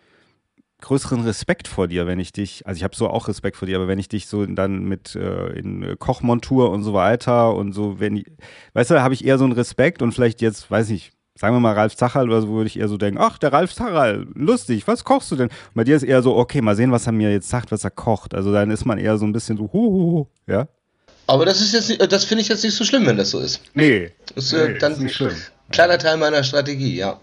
größeren Respekt vor dir, wenn ich dich, also ich habe so auch Respekt vor dir, aber wenn ich dich so dann mit äh, in Kochmontur und so weiter und so, wenn ich, weißt du, habe ich eher so einen Respekt und vielleicht jetzt, weiß ich, sagen wir mal Ralf Zachal oder so, würde ich eher so denken, ach, der Ralf Zachal, lustig, was kochst du denn? Und bei dir ist eher so, okay, mal sehen, was er mir jetzt sagt, was er kocht. Also dann ist man eher so ein bisschen so, hu ja. Aber das ist jetzt, das finde ich jetzt nicht so schlimm, wenn das so ist. Nee. Das ist äh, nee, dann ist nicht schlimm. kleiner Teil meiner Strategie, ja.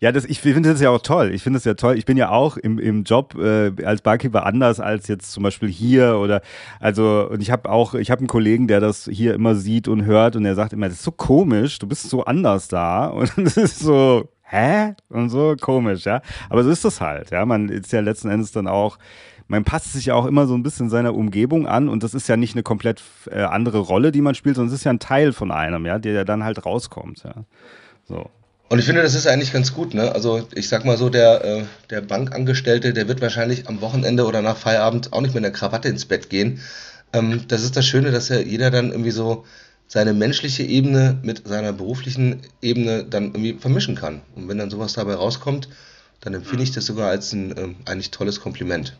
Ja, das, ich finde das ja auch toll. Ich finde das ja toll. Ich bin ja auch im, im Job äh, als Barkeeper anders als jetzt zum Beispiel hier oder also und ich habe auch, ich habe einen Kollegen, der das hier immer sieht und hört und der sagt immer, das ist so komisch, du bist so anders da und das ist so, hä? Und so komisch, ja. Aber so ist das halt, ja. Man ist ja letzten Endes dann auch, man passt sich ja auch immer so ein bisschen seiner Umgebung an und das ist ja nicht eine komplett äh, andere Rolle, die man spielt, sondern es ist ja ein Teil von einem, ja, der dann halt rauskommt, ja. So. Und ich finde, das ist eigentlich ganz gut. Ne? Also ich sag mal so, der, äh, der Bankangestellte, der wird wahrscheinlich am Wochenende oder nach Feierabend auch nicht mit einer Krawatte ins Bett gehen. Ähm, das ist das Schöne, dass ja jeder dann irgendwie so seine menschliche Ebene mit seiner beruflichen Ebene dann irgendwie vermischen kann. Und wenn dann sowas dabei rauskommt, dann empfinde ich das sogar als ein äh, eigentlich tolles Kompliment.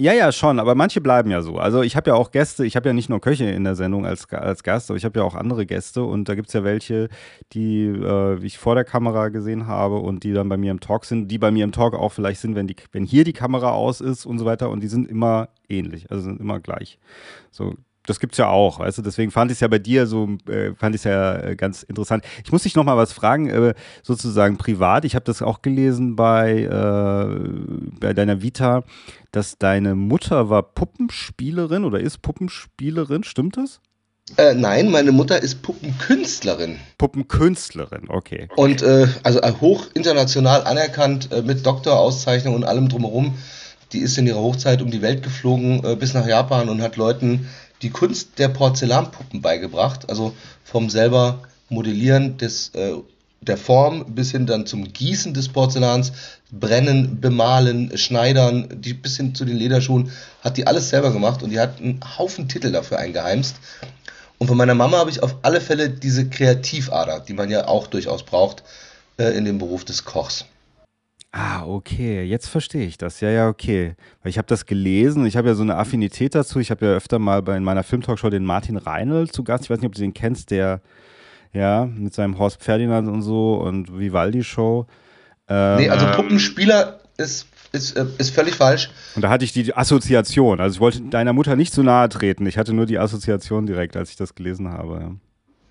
Ja, ja, schon, aber manche bleiben ja so. Also ich habe ja auch Gäste, ich habe ja nicht nur Köche in der Sendung als, als Gast, aber ich habe ja auch andere Gäste und da gibt es ja welche, die äh, ich vor der Kamera gesehen habe und die dann bei mir im Talk sind, die bei mir im Talk auch vielleicht sind, wenn, die, wenn hier die Kamera aus ist und so weiter und die sind immer ähnlich, also sind immer gleich. So, das gibt's ja auch, du, deswegen fand ich es ja bei dir so, äh, fand ich es ja äh, ganz interessant. Ich muss dich noch mal was fragen, äh, sozusagen privat. Ich habe das auch gelesen bei, äh, bei deiner Vita, dass deine Mutter war Puppenspielerin oder ist Puppenspielerin, stimmt das? Äh, nein, meine Mutter ist Puppenkünstlerin. Puppenkünstlerin, okay. Und äh, also äh, hoch international anerkannt äh, mit Doktorauszeichnung und allem drumherum. Die ist in ihrer Hochzeit um die Welt geflogen bis nach Japan und hat Leuten die Kunst der Porzellanpuppen beigebracht, also vom selber Modellieren des, äh, der Form bis hin dann zum Gießen des Porzellans, Brennen, Bemalen, Schneidern, die, bis hin zu den Lederschuhen, hat die alles selber gemacht und die hat einen Haufen Titel dafür eingeheimst. Und von meiner Mama habe ich auf alle Fälle diese Kreativader, die man ja auch durchaus braucht äh, in dem Beruf des Kochs. Ah, okay, jetzt verstehe ich das. Ja, ja, okay. Weil ich habe das gelesen, ich habe ja so eine Affinität dazu. Ich habe ja öfter mal bei in meiner Filmtalkshow den Martin Reinl zu Gast. Ich weiß nicht, ob du den kennst, der ja mit seinem Horst Ferdinand und so und Vivaldi Show. Ähm, nee, also Puppenspieler ist ist, äh, ist völlig falsch. Und da hatte ich die Assoziation. Also ich wollte deiner Mutter nicht zu nahe treten. Ich hatte nur die Assoziation direkt, als ich das gelesen habe.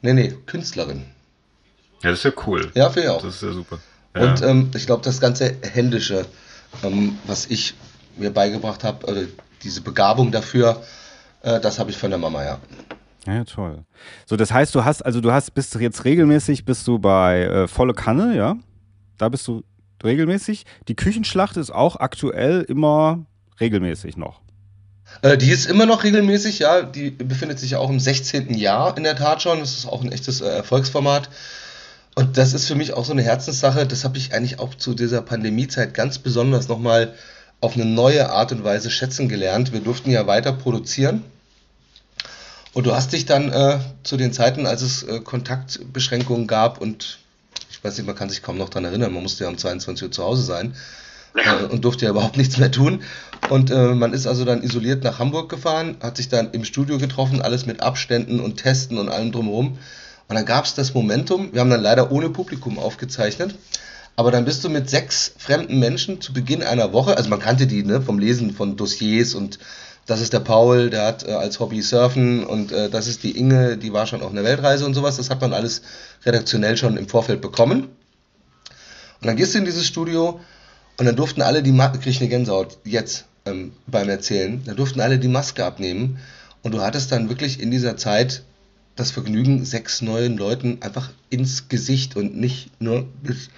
Nee, nee, Künstlerin. Ja, das ist ja cool. Ja, finde ich auch. Das ist ja super. Und ähm, ich glaube, das ganze Händische, ähm, was ich mir beigebracht habe, oder diese Begabung dafür, äh, das habe ich von der Mama, ja. Ja, toll. So, das heißt, du hast, also du hast, bist jetzt regelmäßig, bist du bei äh, Volle Kanne, ja? Da bist du regelmäßig. Die Küchenschlacht ist auch aktuell immer regelmäßig noch. Äh, die ist immer noch regelmäßig, ja. Die befindet sich auch im 16. Jahr in der Tat schon. Das ist auch ein echtes äh, Erfolgsformat. Und das ist für mich auch so eine Herzenssache. Das habe ich eigentlich auch zu dieser Pandemiezeit ganz besonders nochmal auf eine neue Art und Weise schätzen gelernt. Wir durften ja weiter produzieren. Und du hast dich dann äh, zu den Zeiten, als es äh, Kontaktbeschränkungen gab und ich weiß nicht, man kann sich kaum noch daran erinnern, man musste ja um 22 Uhr zu Hause sein äh, und durfte ja überhaupt nichts mehr tun. Und äh, man ist also dann isoliert nach Hamburg gefahren, hat sich dann im Studio getroffen, alles mit Abständen und Testen und allem drumherum. Und dann gab es das Momentum, wir haben dann leider ohne Publikum aufgezeichnet, aber dann bist du mit sechs fremden Menschen zu Beginn einer Woche, also man kannte die ne, vom Lesen von Dossiers und das ist der Paul, der hat äh, als Hobby Surfen und äh, das ist die Inge, die war schon auf einer Weltreise und sowas. Das hat man alles redaktionell schon im Vorfeld bekommen. Und dann gehst du in dieses Studio und dann durften alle die Maske, krieg ich eine Gänsehaut jetzt ähm, beim Erzählen, da durften alle die Maske abnehmen und du hattest dann wirklich in dieser Zeit das Vergnügen, sechs neuen Leuten einfach ins Gesicht und nicht nur bis,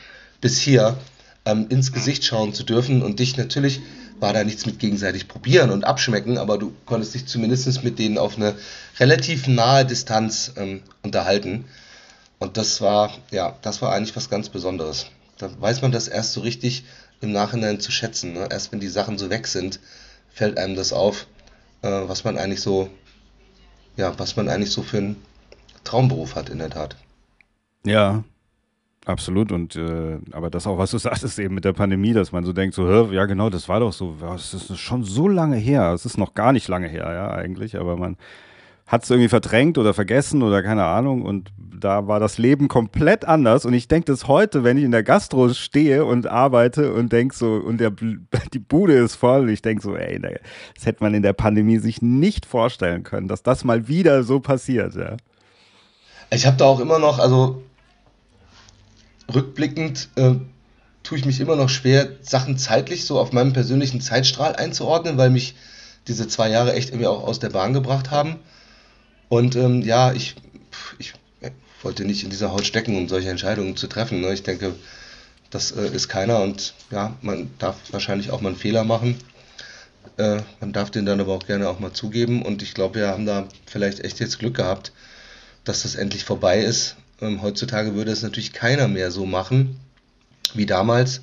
bis hier ähm, ins Gesicht schauen zu dürfen und dich natürlich war da nichts mit gegenseitig probieren und abschmecken, aber du konntest dich zumindest mit denen auf eine relativ nahe Distanz ähm, unterhalten. Und das war, ja, das war eigentlich was ganz Besonderes. Da weiß man das erst so richtig, im Nachhinein zu schätzen. Ne? Erst wenn die Sachen so weg sind, fällt einem das auf, äh, was man eigentlich so, ja, was man eigentlich so für einen Traumberuf hat in der Tat. Ja, absolut. Und äh, aber das auch, was du sagtest eben mit der Pandemie, dass man so denkt, so, ja genau, das war doch so, das ist schon so lange her. Es ist noch gar nicht lange her, ja, eigentlich, aber man hat es irgendwie verdrängt oder vergessen oder keine Ahnung. Und da war das Leben komplett anders. Und ich denke das heute, wenn ich in der Gastro stehe und arbeite und denke so, und der, die Bude ist voll, und ich denke so, ey, das hätte man in der Pandemie sich nicht vorstellen können, dass das mal wieder so passiert, ja. Ich habe da auch immer noch, also rückblickend äh, tue ich mich immer noch schwer, Sachen zeitlich so auf meinem persönlichen Zeitstrahl einzuordnen, weil mich diese zwei Jahre echt irgendwie auch aus der Bahn gebracht haben. Und ähm, ja, ich, ich wollte nicht in dieser Haut stecken, um solche Entscheidungen zu treffen. Ne? Ich denke, das äh, ist keiner und ja, man darf wahrscheinlich auch mal einen Fehler machen. Äh, man darf den dann aber auch gerne auch mal zugeben und ich glaube, wir haben da vielleicht echt jetzt Glück gehabt, dass das endlich vorbei ist. Ähm, heutzutage würde es natürlich keiner mehr so machen wie damals.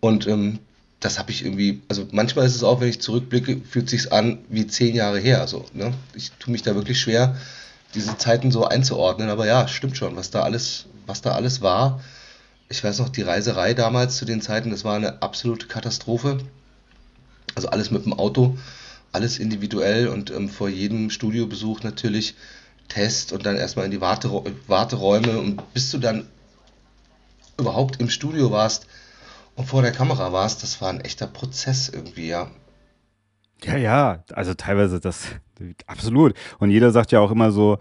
Und ähm, das habe ich irgendwie, also manchmal ist es auch, wenn ich zurückblicke, fühlt sich an wie zehn Jahre her. Also, ne? Ich tue mich da wirklich schwer, diese Zeiten so einzuordnen. Aber ja, stimmt schon, was da alles, was da alles war. Ich weiß noch, die Reiserei damals zu den Zeiten, das war eine absolute Katastrophe. Also alles mit dem Auto, alles individuell und ähm, vor jedem Studiobesuch natürlich Test und dann erstmal in die Warte, Warteräume und bis du dann überhaupt im Studio warst, und vor der Kamera warst, das war ein echter Prozess irgendwie, ja. Ja, ja, also teilweise das, absolut. Und jeder sagt ja auch immer so,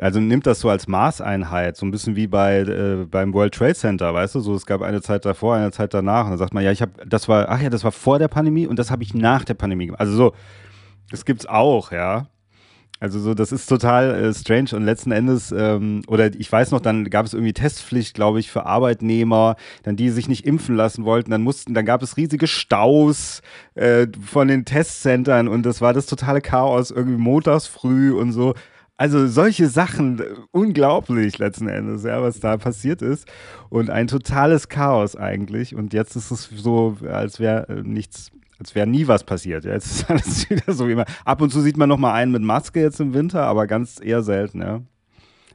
also nimmt das so als Maßeinheit, so ein bisschen wie bei äh, beim World Trade Center, weißt du, so es gab eine Zeit davor, eine Zeit danach und dann sagt man, ja, ich habe das war ach ja, das war vor der Pandemie und das habe ich nach der Pandemie gemacht. Also so das gibt's auch, ja. Also so, das ist total äh, strange und letzten Endes, ähm, oder ich weiß noch, dann gab es irgendwie Testpflicht, glaube ich, für Arbeitnehmer, dann die sich nicht impfen lassen wollten, dann mussten, dann gab es riesige Staus äh, von den Testcentern und das war das totale Chaos, irgendwie montags früh und so. Also solche Sachen, unglaublich letzten Endes, ja, was da passiert ist. Und ein totales Chaos eigentlich. Und jetzt ist es so, als wäre äh, nichts als wäre nie was passiert. Jetzt ist alles wieder so wie immer. Ab und zu sieht man noch mal einen mit Maske jetzt im Winter, aber ganz eher selten, ja.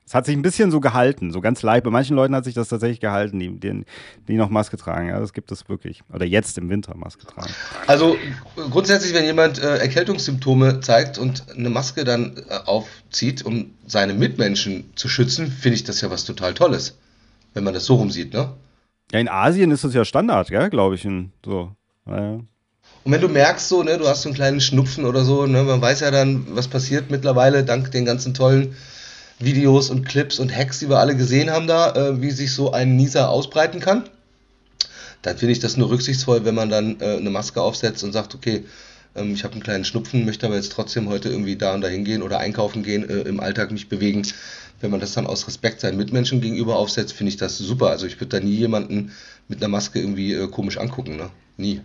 Es hat sich ein bisschen so gehalten, so ganz leicht. Bei manchen Leuten hat sich das tatsächlich gehalten, die, die, die noch Maske tragen. Ja, das gibt es wirklich. Oder jetzt im Winter Maske tragen. Also grundsätzlich, wenn jemand äh, Erkältungssymptome zeigt und eine Maske dann äh, aufzieht, um seine Mitmenschen zu schützen, finde ich das ja was total Tolles. Wenn man das so rumsieht, ne? Ja, in Asien ist das ja Standard, glaube ich. In, so. Und wenn du merkst, so, ne, du hast so einen kleinen Schnupfen oder so, ne, man weiß ja dann, was passiert mittlerweile, dank den ganzen tollen Videos und Clips und Hacks, die wir alle gesehen haben da, äh, wie sich so ein Nieser ausbreiten kann. Dann finde ich das nur rücksichtsvoll, wenn man dann äh, eine Maske aufsetzt und sagt, okay, ähm, ich habe einen kleinen Schnupfen, möchte aber jetzt trotzdem heute irgendwie da und da hingehen oder einkaufen gehen, äh, im Alltag mich bewegen. Wenn man das dann aus Respekt seinen Mitmenschen gegenüber aufsetzt, finde ich das super. Also ich würde da nie jemanden mit einer Maske irgendwie äh, komisch angucken, ne? Nie.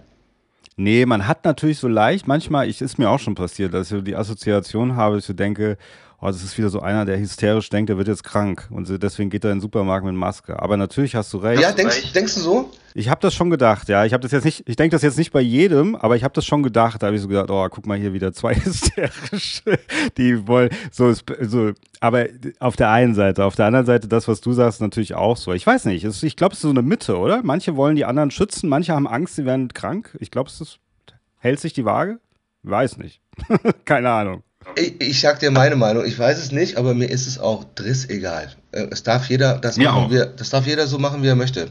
Nee, man hat natürlich so leicht, manchmal, ich ist mir auch schon passiert, dass ich die Assoziation habe, dass ich denke, oh, das ist wieder so einer, der hysterisch denkt, der wird jetzt krank und deswegen geht er in den Supermarkt mit Maske. Aber natürlich hast du recht. Ja, denkst, denkst du so? Ich habe das schon gedacht, ja. Ich habe das jetzt nicht, ich denke das jetzt nicht bei jedem, aber ich habe das schon gedacht. Da habe ich so gedacht, oh, guck mal hier wieder zwei hysterische, die wollen so, so. Aber auf der einen Seite, auf der anderen Seite, das, was du sagst, natürlich auch so. Ich weiß nicht, ich glaube, es ist so eine Mitte, oder? Manche wollen die anderen schützen, manche haben Angst, sie werden krank. Ich glaube, es ist, hält sich die Waage? Weiß nicht. Keine Ahnung. Ich, ich sag dir meine Meinung, ich weiß es nicht, aber mir ist es auch driss egal. Äh, es darf jeder, das machen wir, das darf jeder so machen, wie er möchte.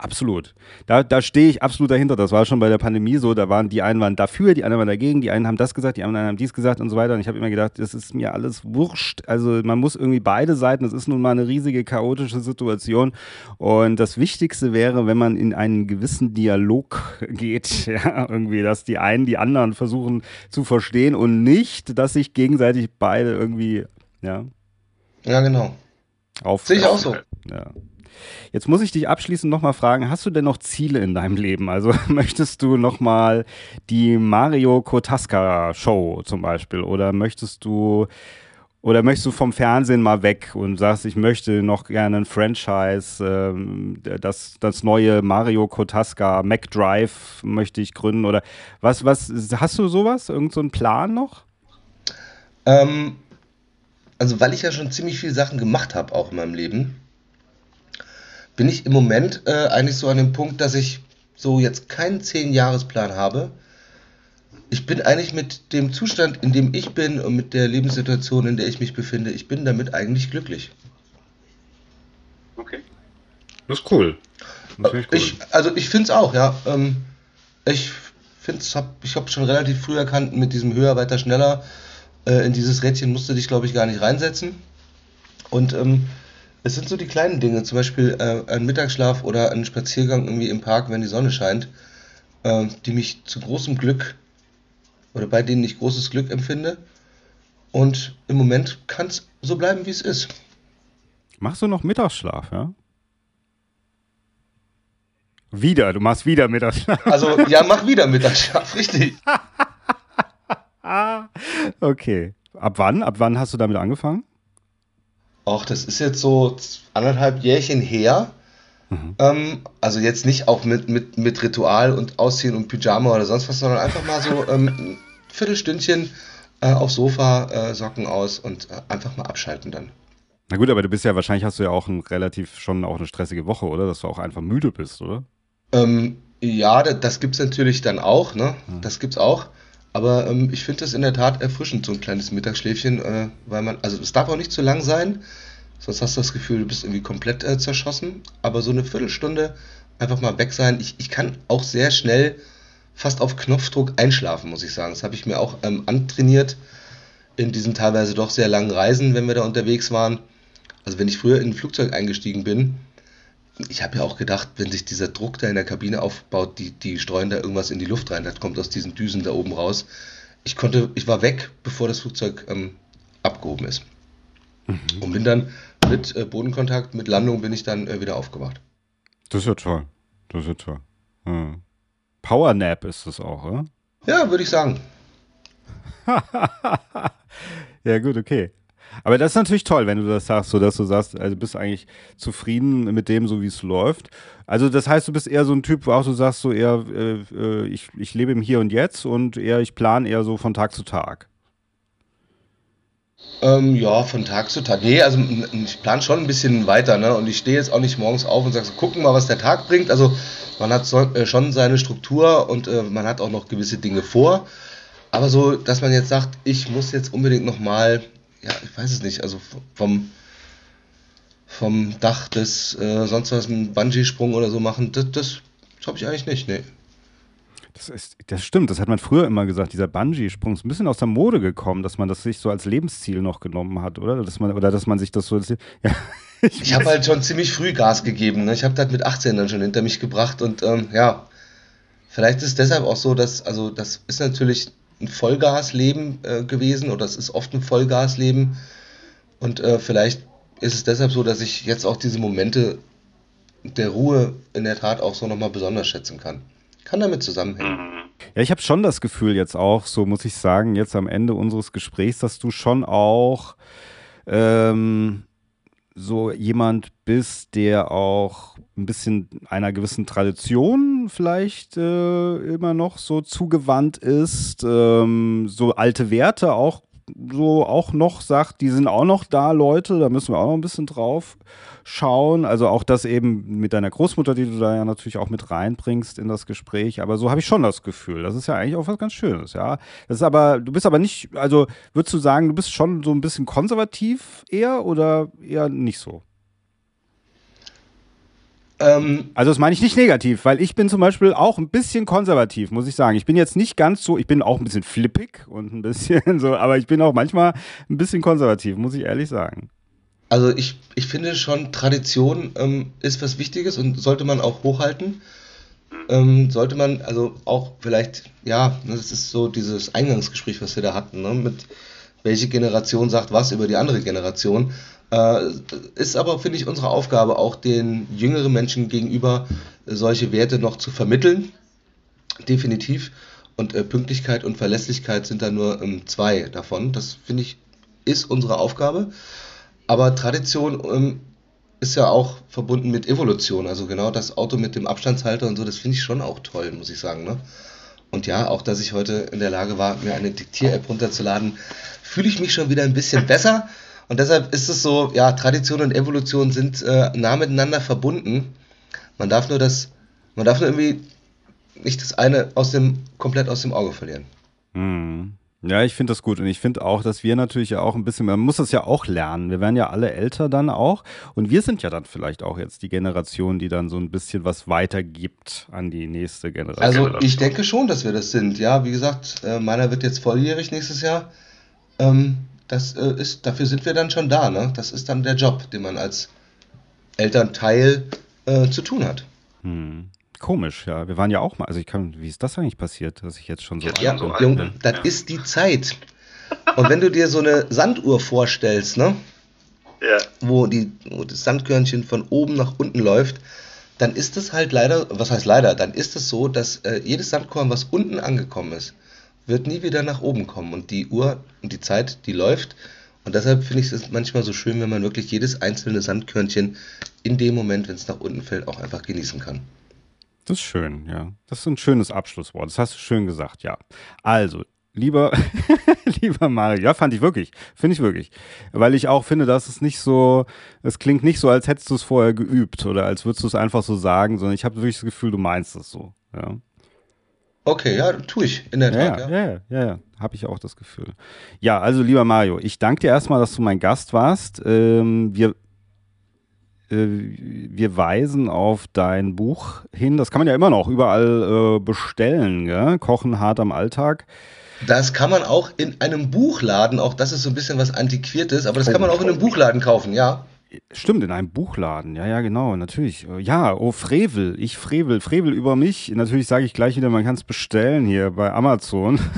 Absolut. Da, da stehe ich absolut dahinter. Das war schon bei der Pandemie so. Da waren die einen waren dafür, die anderen waren dagegen, die einen haben das gesagt, die anderen haben dies gesagt und so weiter. Und ich habe immer gedacht, das ist mir alles wurscht. Also man muss irgendwie beide Seiten. Das ist nun mal eine riesige chaotische Situation. Und das Wichtigste wäre, wenn man in einen gewissen Dialog geht, ja, irgendwie, dass die einen die anderen versuchen zu verstehen und nicht, dass sich gegenseitig beide irgendwie, ja. Ja, genau. Auf, Sehe ich auch so. Ja. Jetzt muss ich dich abschließend nochmal fragen, hast du denn noch Ziele in deinem Leben? Also möchtest du nochmal die Mario Kotaska Show zum Beispiel oder möchtest du oder möchtest du vom Fernsehen mal weg und sagst, ich möchte noch gerne ein Franchise, ähm, das, das neue Mario Kotaska MacDrive möchte ich gründen oder was, was, hast du sowas? Irgend so einen Plan noch? Ähm, also weil ich ja schon ziemlich viele Sachen gemacht habe auch in meinem Leben, bin ich im Moment äh, eigentlich so an dem Punkt, dass ich so jetzt keinen 10-Jahres-Plan habe. Ich bin eigentlich mit dem Zustand, in dem ich bin und mit der Lebenssituation, in der ich mich befinde, ich bin damit eigentlich glücklich. Okay. Das ist cool. Das cool. Ich, also ich finde es auch, ja. Ähm, ich finde es, hab, ich habe schon relativ früh erkannt, mit diesem höher, weiter, schneller, äh, in dieses Rädchen musste dich, glaube ich, gar nicht reinsetzen. Und ähm, es sind so die kleinen Dinge, zum Beispiel äh, ein Mittagsschlaf oder ein Spaziergang irgendwie im Park, wenn die Sonne scheint, äh, die mich zu großem Glück oder bei denen ich großes Glück empfinde. Und im Moment kann es so bleiben, wie es ist. Machst du noch Mittagsschlaf, ja? Wieder, du machst wieder Mittagsschlaf. Also, ja, mach wieder Mittagsschlaf, richtig. okay. Ab wann? Ab wann hast du damit angefangen? Ach, das ist jetzt so anderthalb Jährchen her. Mhm. Ähm, also jetzt nicht auch mit, mit, mit Ritual und Ausziehen und Pyjama oder sonst was, sondern einfach mal so ähm, ein Viertelstündchen äh, aufs Sofa, äh, Socken aus und äh, einfach mal abschalten dann. Na gut, aber du bist ja, wahrscheinlich hast du ja auch ein relativ schon auch eine stressige Woche, oder? Dass du auch einfach müde bist, oder? Ähm, ja, das, das gibt es natürlich dann auch, ne? Mhm. Das gibt's auch. Aber ähm, ich finde das in der Tat erfrischend, so ein kleines Mittagsschläfchen, äh, weil man, also es darf auch nicht zu lang sein, sonst hast du das Gefühl, du bist irgendwie komplett äh, zerschossen. Aber so eine Viertelstunde einfach mal weg sein. Ich, ich kann auch sehr schnell fast auf Knopfdruck einschlafen, muss ich sagen. Das habe ich mir auch ähm, antrainiert in diesen teilweise doch sehr langen Reisen, wenn wir da unterwegs waren. Also wenn ich früher in ein Flugzeug eingestiegen bin, ich habe ja auch gedacht, wenn sich dieser Druck da in der Kabine aufbaut, die, die streuen da irgendwas in die Luft rein, das kommt aus diesen Düsen da oben raus. Ich konnte, ich war weg, bevor das Flugzeug ähm, abgehoben ist. Mhm. Und bin dann mit äh, Bodenkontakt, mit Landung bin ich dann äh, wieder aufgewacht. Das ist ja toll. Das ist ja toll. Hm. Power Nap ist das auch, oder? Ja, würde ich sagen. ja, gut, okay. Aber das ist natürlich toll, wenn du das sagst, so dass du sagst, also bist eigentlich zufrieden mit dem, so wie es läuft. Also das heißt, du bist eher so ein Typ, wo auch du sagst, so eher, äh, äh, ich, ich lebe im Hier und Jetzt und eher, ich plane eher so von Tag zu Tag. Ähm, ja, von Tag zu Tag. Nee, also ich plane schon ein bisschen weiter, ne? Und ich stehe jetzt auch nicht morgens auf und sage, so, gucken mal, was der Tag bringt. Also man hat so, äh, schon seine Struktur und äh, man hat auch noch gewisse Dinge vor. Aber so, dass man jetzt sagt, ich muss jetzt unbedingt nochmal ja, ich weiß es nicht, also vom, vom Dach des, äh, sonst was, einen Bungee-Sprung oder so machen, das, das, das habe ich eigentlich nicht, nee. Das, ist, das stimmt, das hat man früher immer gesagt. Dieser Bungee-Sprung ist ein bisschen aus der Mode gekommen, dass man das sich so als Lebensziel noch genommen hat, oder? Dass man, oder dass man sich das so. Als, ja, ich, ich habe halt schon ziemlich früh Gas gegeben. Ne? Ich habe das mit 18 dann schon hinter mich gebracht und ähm, ja, vielleicht ist es deshalb auch so, dass, also das ist natürlich ein Vollgasleben äh, gewesen oder es ist oft ein Vollgasleben. Und äh, vielleicht ist es deshalb so, dass ich jetzt auch diese Momente der Ruhe in der Tat auch so nochmal besonders schätzen kann. Kann damit zusammenhängen. Mhm. Ja, ich habe schon das Gefühl jetzt auch, so muss ich sagen, jetzt am Ende unseres Gesprächs, dass du schon auch ähm, so jemand bist, der auch ein bisschen einer gewissen Tradition vielleicht äh, immer noch so zugewandt ist, ähm, so alte Werte auch so auch noch sagt, die sind auch noch da, Leute, da müssen wir auch noch ein bisschen drauf schauen. Also auch das eben mit deiner Großmutter, die du da ja natürlich auch mit reinbringst in das Gespräch. Aber so habe ich schon das Gefühl. Das ist ja eigentlich auch was ganz Schönes, ja. Das ist aber, du bist aber nicht, also würdest du sagen, du bist schon so ein bisschen konservativ eher oder eher nicht so? Ähm, also das meine ich nicht negativ, weil ich bin zum Beispiel auch ein bisschen konservativ, muss ich sagen. Ich bin jetzt nicht ganz so, ich bin auch ein bisschen flippig und ein bisschen so, aber ich bin auch manchmal ein bisschen konservativ, muss ich ehrlich sagen. Also ich, ich finde schon, Tradition ähm, ist was Wichtiges und sollte man auch hochhalten. Ähm, sollte man also auch vielleicht, ja, das ist so dieses Eingangsgespräch, was wir da hatten, ne, mit welche Generation sagt was über die andere Generation. Äh, ist aber, finde ich, unsere Aufgabe, auch den jüngeren Menschen gegenüber solche Werte noch zu vermitteln. Definitiv. Und äh, Pünktlichkeit und Verlässlichkeit sind da nur ähm, zwei davon. Das, finde ich, ist unsere Aufgabe. Aber Tradition ähm, ist ja auch verbunden mit Evolution. Also genau das Auto mit dem Abstandshalter und so, das finde ich schon auch toll, muss ich sagen. Ne? Und ja, auch dass ich heute in der Lage war, mir eine Diktier-App runterzuladen, fühle ich mich schon wieder ein bisschen besser. Und deshalb ist es so, ja, Tradition und Evolution sind äh, nah miteinander verbunden. Man darf nur das, man darf nur irgendwie nicht das eine aus dem, komplett aus dem Auge verlieren. Mhm. Ja, ich finde das gut und ich finde auch, dass wir natürlich ja auch ein bisschen, man muss das ja auch lernen. Wir werden ja alle älter dann auch und wir sind ja dann vielleicht auch jetzt die Generation, die dann so ein bisschen was weitergibt an die nächste Generation. Also ich denke schon, dass wir das sind. Ja, wie gesagt, äh, meiner wird jetzt volljährig nächstes Jahr. Ähm, das äh, ist, dafür sind wir dann schon da. Ne? Das ist dann der Job, den man als Elternteil äh, zu tun hat. Hm. Komisch, ja. Wir waren ja auch mal, also ich kann, wie ist das eigentlich passiert, dass ich jetzt schon so. Ja, so Junge, das ja. ist die Zeit. Und wenn du dir so eine Sanduhr vorstellst, ne? Ja. Wo, die, wo das Sandkörnchen von oben nach unten läuft, dann ist es halt leider, was heißt leider, dann ist es so, dass äh, jedes Sandkorn, was unten angekommen ist, wird nie wieder nach oben kommen. Und die Uhr und die Zeit, die läuft. Und deshalb finde ich es manchmal so schön, wenn man wirklich jedes einzelne Sandkörnchen in dem Moment, wenn es nach unten fällt, auch einfach genießen kann. Das ist schön, ja. Das ist ein schönes Abschlusswort. Das hast du schön gesagt, ja. Also, lieber, lieber Mario, ja, fand ich wirklich, finde ich wirklich. Weil ich auch finde, dass es nicht so, es klingt nicht so, als hättest du es vorher geübt oder als würdest du es einfach so sagen, sondern ich habe wirklich das Gefühl, du meinst es so, ja. Okay, ja, tue ich in der Tat. Ja, ja, ja, ja, ja. habe ich auch das Gefühl. Ja, also lieber Mario, ich danke dir erstmal, dass du mein Gast warst. Ähm, wir, wir weisen auf dein Buch hin. Das kann man ja immer noch überall äh, bestellen. Gell? Kochen hart am Alltag. Das kann man auch in einem Buchladen, auch das ist so ein bisschen was Antiquiertes, aber das kann man auch in einem Buchladen kaufen, ja. Stimmt, in einem Buchladen. Ja, ja, genau, natürlich. Ja, oh, Frevel. Ich Frevel. Frevel über mich. Natürlich sage ich gleich wieder, man kann es bestellen hier bei Amazon.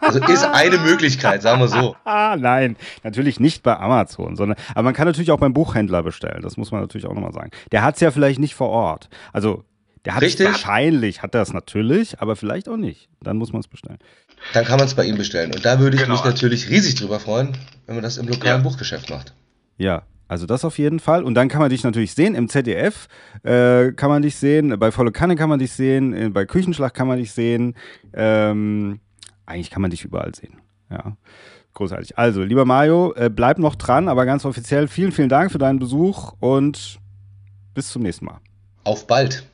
Also ist eine Möglichkeit, sagen wir so. Ah, nein, natürlich nicht bei Amazon, sondern, aber man kann natürlich auch beim Buchhändler bestellen. Das muss man natürlich auch nochmal sagen. Der hat es ja vielleicht nicht vor Ort. Also, der hat Richtig? wahrscheinlich, hat er es natürlich, aber vielleicht auch nicht. Dann muss man es bestellen. Dann kann man es bei ihm bestellen. Und da würde ich genau. mich natürlich riesig drüber freuen, wenn man das im lokalen ja. Buchgeschäft macht. Ja, also das auf jeden Fall. Und dann kann man dich natürlich sehen im ZDF, äh, kann man dich sehen, bei Volle Kanne kann man dich sehen, äh, bei Küchenschlag kann man dich sehen. Ähm, eigentlich kann man dich überall sehen. Ja, großartig. Also, lieber Mario, äh, bleib noch dran, aber ganz offiziell vielen, vielen Dank für deinen Besuch und bis zum nächsten Mal. Auf bald.